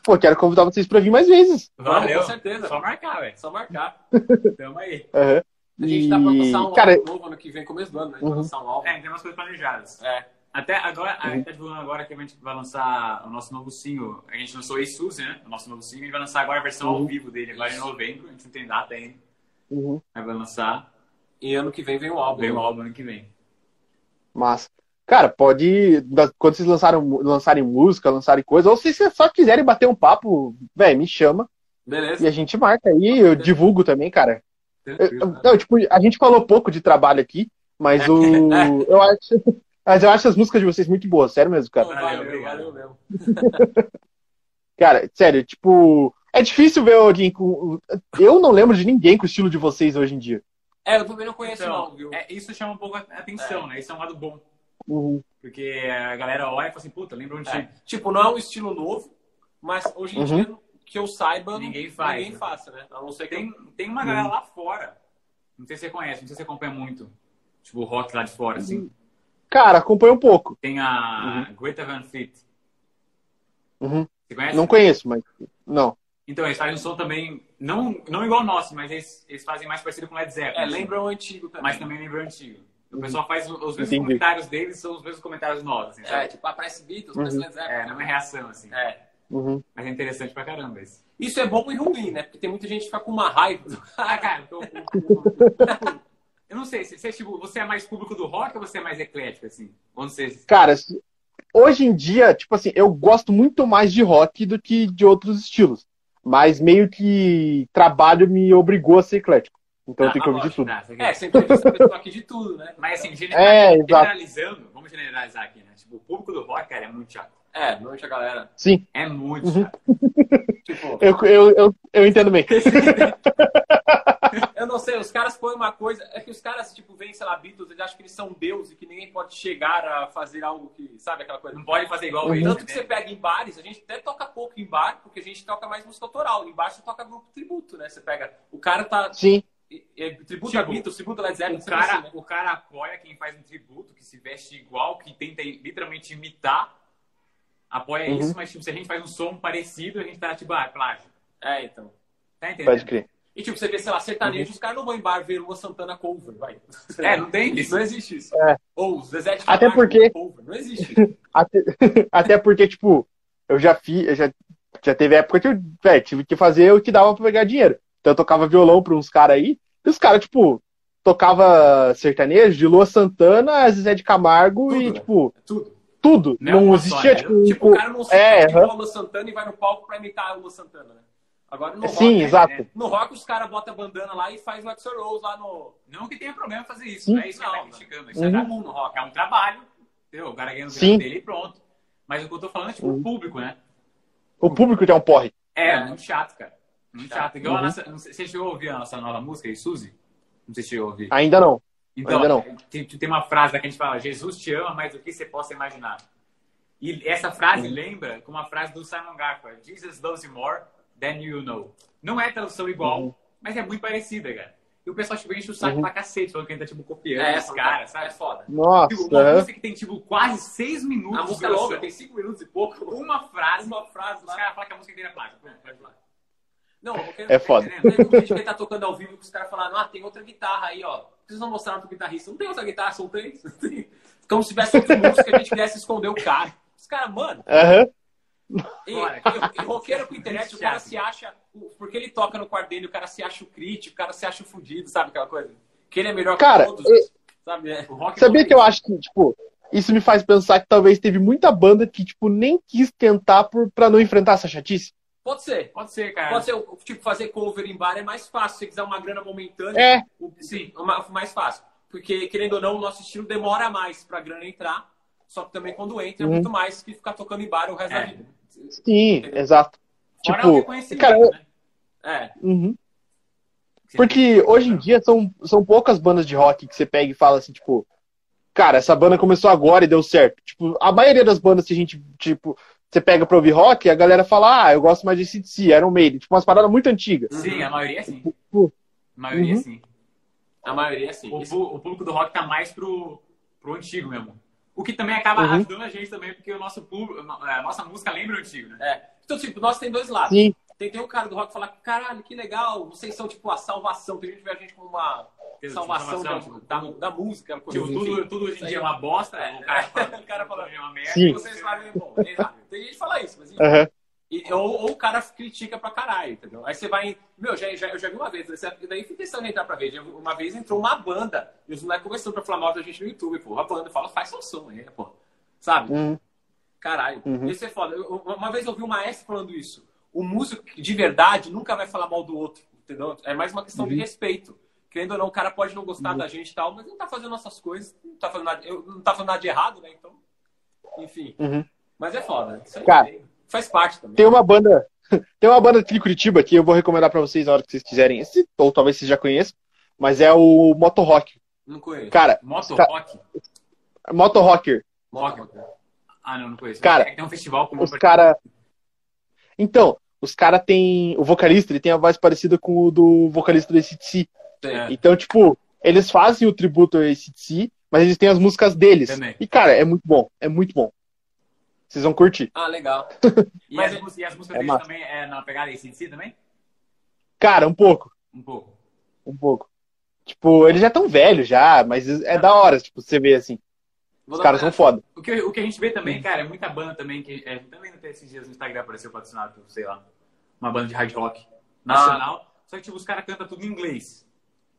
Pô, quero convidar vocês pra vir mais vezes. Valeu. com certeza. Só marcar, velho. Só marcar. *laughs* Tamo aí. Aham. A gente tá pra lançar um cara, álbum novo ano que vem, começo do ano, né? A gente vai Uhum. lançar um álbum. É, tem umas coisas planejadas. É. Até agora, a Uhum. gente tá divulgando agora que a gente vai lançar o nosso novo single. A gente lançou Ei Suzy, né? O nosso novo single. A gente vai lançar agora a versão ao Uhum. vivo dele, agora em novembro. A gente não tem data ainda. Uhum. Mas vai lançar. E ano que vem vem o álbum. Vem o álbum ano que vem. Massa. Cara, pode. Quando vocês lançaram, lançarem música, lançarem coisa, ou se vocês só quiserem bater um papo, velho, me chama Beleza. e a gente marca aí. Eu divulgo também, cara. Eu- não, tipo, a gente falou pouco de trabalho aqui, mas o. *laughs* Eu acho. Mas eu acho as músicas de vocês muito boas, sério mesmo, cara. Valeu, valeu, obrigado. valeu mesmo. *laughs* Cara, sério, tipo. É difícil ver alguém com. Eu não lembro de ninguém com o estilo de vocês hoje em dia. É, eu também não conheço Então, não, viu? é, isso chama um pouco a atenção, né? Isso é um lado bom. Uhum. Porque a galera olha e fala assim, puta, lembra onde É. Tipo, não é um estilo novo, mas hoje em Uhum. dia, que eu saiba, Ninguém faz, ninguém né? faça, né? A não ser que Tem, tem uma galera lá fora. Não sei se você conhece, não sei se você acompanha muito. Tipo, o rock lá de fora, assim. Cara, acompanha um pouco. Tem a Greta Van Fleet. Uhum. Você conhece? Não conheço, mas. Não. Então, eles fazem um som também, não, não igual ao nosso, mas eles, eles fazem mais parecido com Led Zeppelin. É, assim. lembra o antigo também. Mas também lembra o antigo. O pessoal faz os mesmos Entendi. comentários deles, são os mesmos comentários nossos, assim, É, tipo, aparece Beatles, Uhum. aparece Led Zeppelin. É, não é uma reação, assim. É. Uhum. Mas é interessante pra caramba isso. Isso é bom e ruim, né? Porque tem muita gente que fica com uma raiva. *laughs* Ah, cara, então, *laughs* eu não sei, você, tipo, você é mais público do rock ou você é mais eclético, assim? Onde você... Cara, hoje em dia, tipo assim, eu gosto muito mais de rock do que de outros estilos. Mas meio que trabalho me obrigou a ser eclético. Então eu tenho que Ah, ouvir de tudo. Ah, você quer- É, sempre tem essa pessoa aqui de tudo, né? Mas assim, É, exato. generalizando, vamos generalizar aqui, né? Tipo, o público do rock, cara, é muito chato. É, normalmente a galera. Sim, É muito Uhum. chato. *laughs* Tipo, eu, eu, eu, eu entendo bem. *laughs* eu não sei, os caras põem uma coisa. É que os caras, tipo, veem, sei lá, Beatles, eles acham que eles são Deus e que ninguém pode chegar a fazer algo que. Sabe aquela coisa? Não pode fazer igual Uhum. Tanto que né? você pega em bares, a gente até toca pouco em bar, porque a gente toca mais música autoral. Em bar você toca grupo tributo, né? Você pega. O cara tá. Sim, É, tributo a Tipo, Beatles, tributo a Led Zeppelin, O cara, assim, né? o cara apoia quem faz um tributo, que se veste igual, que tenta literalmente imitar. Apoia Uhum. isso, mas tipo, se a gente faz um som parecido, a gente tá tipo, ah, plágio. É, então. Tá entendendo? pode crer. E tipo, você vê, sei lá, sertanejo, os caras não vão em bar ver Lua Santana cover, vai. É, não tem isso. Não existe isso. É. Ou Zezé de Até porque- cover, não existe. *laughs* Até, *laughs* até porque, tipo, eu já fiz, eu já, já teve época que eu véi, tive que fazer o que dava pra pegar dinheiro. Então eu tocava violão pra uns caras aí, e os caras, tipo, tocava sertanejo de Lua Santana, Zezé de Camargo Tudo, e, né? tipo, Tudo. tudo. Não é Não, existia, tipo, né? Tipo, o cara não se É, é, a Lua Santana e vai no palco pra imitar a Lua Santana, né? Agora no rock, Sim, né? exato. No rock os caras botam a bandana lá e faz o Axel Rose lá no. Não que tenha problema fazer isso, Sim. não é isso que Não, tá né? criticando. Isso Uhum. é comum no rock, é um trabalho. Entendeu? O cara ganha o Sim. grana dele e pronto. Mas o que eu tô falando é tipo Uhum. o público, né? O público já é um porre. É, É. muito chato, cara. Muito Chato. chato. Igual a Uhum. nossa. Não sei, você chegou a ouvir a nossa nova música aí, Suzy? Não sei se chegou a ouvir. Ainda não. Então, Ainda não. Tem, tem uma frase que a gente fala: Jesus te ama mais do que você possa imaginar. E essa frase Uhum. lembra com uma frase do Simon Garfunkel: Jesus loves you more than you know. Não é tradução igual, Uhum. mas é muito parecida, cara. E o pessoal tipo, enche o saco Uhum. pra cacete, falando que a gente tá tipo copiando É, os essa caras, É sabe? foda. Nossa, Tipo, uma aham. música que tem tipo quase seis minutos A música é longa, tem cinco minutos e pouco. Uma frase, Uma frase os caras falam que a música inteira é plágio. Não, eu quero... É foda. Teve um vídeo que ele tá tocando ao vivo que os caras falaram, ah, tem outra guitarra aí, ó. Vocês não mostraram pro guitarrista. Não tem outra guitarra, são três. *laughs* Como se tivesse outro músico que a gente quisesse esconder o cara. Os caras, mano, Aham. e, Bora. e, e roqueiro com internet, o cara se acha. Porque ele toca no quarto dele, o cara se acha o crítico, o cara se acha o fudido, sabe aquela coisa? Que ele é melhor Cara, que todos. e- Sabe? É. O rock Sabia não que eu acho que, tipo, isso me faz pensar que talvez teve muita banda que, tipo, nem quis tentar por, pra não enfrentar essa chatice? Pode ser. Pode ser, cara. Pode ser, o- tipo, fazer cover em bar é mais fácil. Se você quiser uma grana momentânea, É, o- sim, uma- mais fácil. Porque, querendo ou não, o nosso estilo demora mais pra grana entrar. Só que também quando entra é Uhum. muito mais que ficar tocando em bar o resto É. da vida. sim, exato. Fora o Tipo, reconhecimento, cara, né? É. uhum. Porque hoje em dia são, são poucas bandas de rock que você pega e fala assim, tipo, cara, essa banda começou agora e deu certo. Tipo, a maioria das bandas que a gente, tipo, você pega pra ouvir rock, a galera fala, ah, eu gosto mais de CDC, Iron Maiden, tipo, umas paradas muito antigas. Sim, a maioria sim. Uhum. A maioria Uhum. sim. A maioria é assim. O, o público do rock tá mais pro, pro antigo mesmo. O que também acaba Uhum. ajudando a gente também, porque o nosso público, a nossa música lembra o antigo, né? é. Então, tipo, nós tem dois lados. Sim, Tem, tem um cara do rock que fala, caralho, que legal, vocês são tipo a salvação. Tem gente que vê a gente como uma Salvação, salvação, da, da, da música. Tipo, tudo, tudo hoje em dia é uma bosta, o cara fala, *laughs* O cara fala, é uma merda. Sim. Vocês falam, bom, é. Tem gente que fala isso, mas enfim. aham. E- ou, ou o cara critica pra caralho, entendeu? Aí você vai. Meu, já, já, eu já vi uma vez, daí fui testando entrar pra ver. Uma vez entrou uma banda, e os moleques começaram pra falar mal da gente no YouTube, pô. A banda fala, faz seu som aí, pô. Sabe? Uhum. Caralho. Uhum. Isso é foda. Eu- uma vez eu vi um maestro falando isso. O músico de verdade nunca vai falar mal do outro, entendeu? É mais uma questão de Uhum. respeito. Querendo ou não, o cara pode não gostar da gente e tal, mas não tá fazendo nossas coisas, não tá fazendo nada, eu- não tá fazendo nada de errado, né? Então, enfim. Uhum. Mas é foda. Isso aí Cara, faz parte também. Tem uma banda, *laughs* tem uma banda aqui de Curitiba que eu vou recomendar pra vocês na hora que vocês quiserem, esse, ou talvez vocês já conheçam, mas é o Moto Rock. Não conheço. Cara, Moto Ca- rock? Moto Rocker. Moto- Ah, não, não conheço. Cara, é que tem um festival com Os cara Então, os cara tem o vocalista, ele tem a voz parecida com o do vocalista do ACDC. É. Então, tipo, eles fazem o tributo ao ACDC, mas eles têm as músicas deles. Também. E cara, é muito bom, é muito bom. Vocês vão curtir. Ah, legal. *laughs* E, Mas as, e as músicas é deles massa. também é na pegada ACDC também? Cara, um pouco, Um pouco. um pouco. Tipo, eles já estão velhos já, mas é da hora, tipo, você vê assim. Vou Os caras são foda. O que, o que a gente vê também, cara, é muita banda também que. É, também até esses dias no Instagram apareceu patrocinado por, sei lá, uma banda de hard rock nacional. Só que, tipo, os caras cantam tudo em inglês.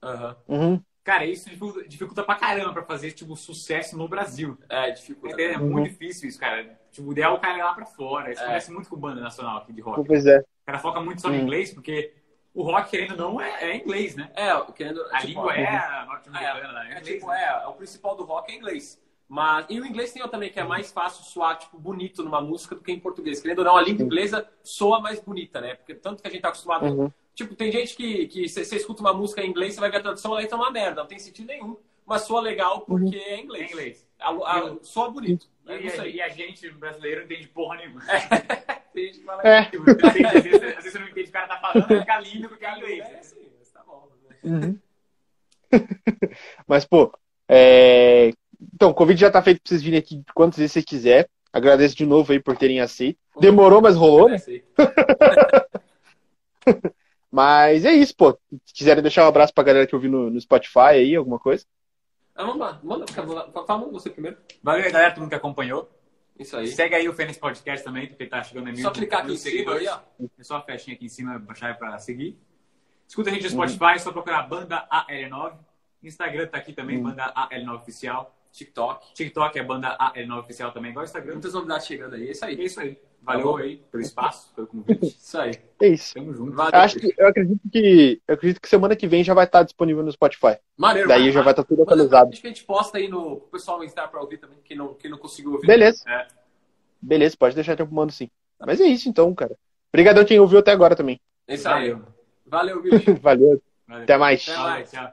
Aham. Uhum. Cara, isso dificulta, dificulta pra caramba pra fazer, tipo, sucesso no Brasil. É, dificuldade. É, Uhum. muito difícil isso, cara. Tipo, o ideal é o cara ir lá pra fora. Isso É. acontece muito com banda nacional aqui de rock. O Pois é. cara foca muito só no inglês, porque o rock, querendo ou não, é, é inglês, né? É, querendo. A tipo, língua é a É, norte-americana, né? é, É tipo, né? é, o principal do rock é inglês. Mas, e o inglês tem também, que é mais fácil soar, tipo, bonito numa música do que em português. Querendo ou não, a língua inglesa soa mais bonita, né? Porque tanto que a gente tá acostumado. Uhum. Tipo, tem gente que, que você escuta uma música em inglês, você vai ver a tradução, a letra é uma merda, não tem sentido nenhum. Mas soa legal porque é inglês. É inglês. A, a, soa bonito. E, É isso aí. e a gente, brasileiro, não entende porra nenhuma. *laughs* *laughs* Tem gente que fala É. Tipo, às, vezes, às vezes você não entende o que o cara tá falando, vai ficar lindo porque é inglês. É, sim, mas tá bom. né? Uhum. *laughs* Mas, pô, é... então, o convite já tá feito pra vocês virem aqui quantas vezes vocês quiser. Agradeço de novo aí por terem aceito. Demorou, mas rolou, né? É. Mas é isso, pô. Se quiserem deixar um abraço pra galera que ouviu no, no Spotify aí, alguma coisa. Ah, vamos lá, manda, fala você primeiro. Valeu, galera, todo mundo que acompanhou. Isso aí. Segue aí o Fênix Podcast também, porque tá chegando a mil Só clicar aqui em cima aí, ó. É só a festinha aqui em cima, baixar pra seguir. Escuta a gente no Spotify, é só procurar Banda AL9. Instagram tá aqui também, Banda AL9 Oficial. TikTok. TikTok é Banda AL9 Oficial também, igual o Instagram. Muitas novidades chegando aí. É isso aí. É isso aí. Valeu aí pelo espaço, pelo convite. *laughs* Isso aí. É isso. Tamo junto. Valeu. Eu, acho que, eu, acredito que, eu acredito que semana que vem já vai estar disponível no Spotify. Maneiro. Daí mano. já vai estar tudo atualizado. Acho que a gente posta aí no pro pessoal no Instagram pra ouvir também, quem não, quem não conseguiu ouvir. Beleza. É. Beleza, pode deixar eu mando sim. Mas é isso então, cara. Obrigadão quem ouviu até agora também. É isso aí. Valeu. *laughs* Valeu, bicho. Valeu. Valeu. Até mais. Até mais. tchau.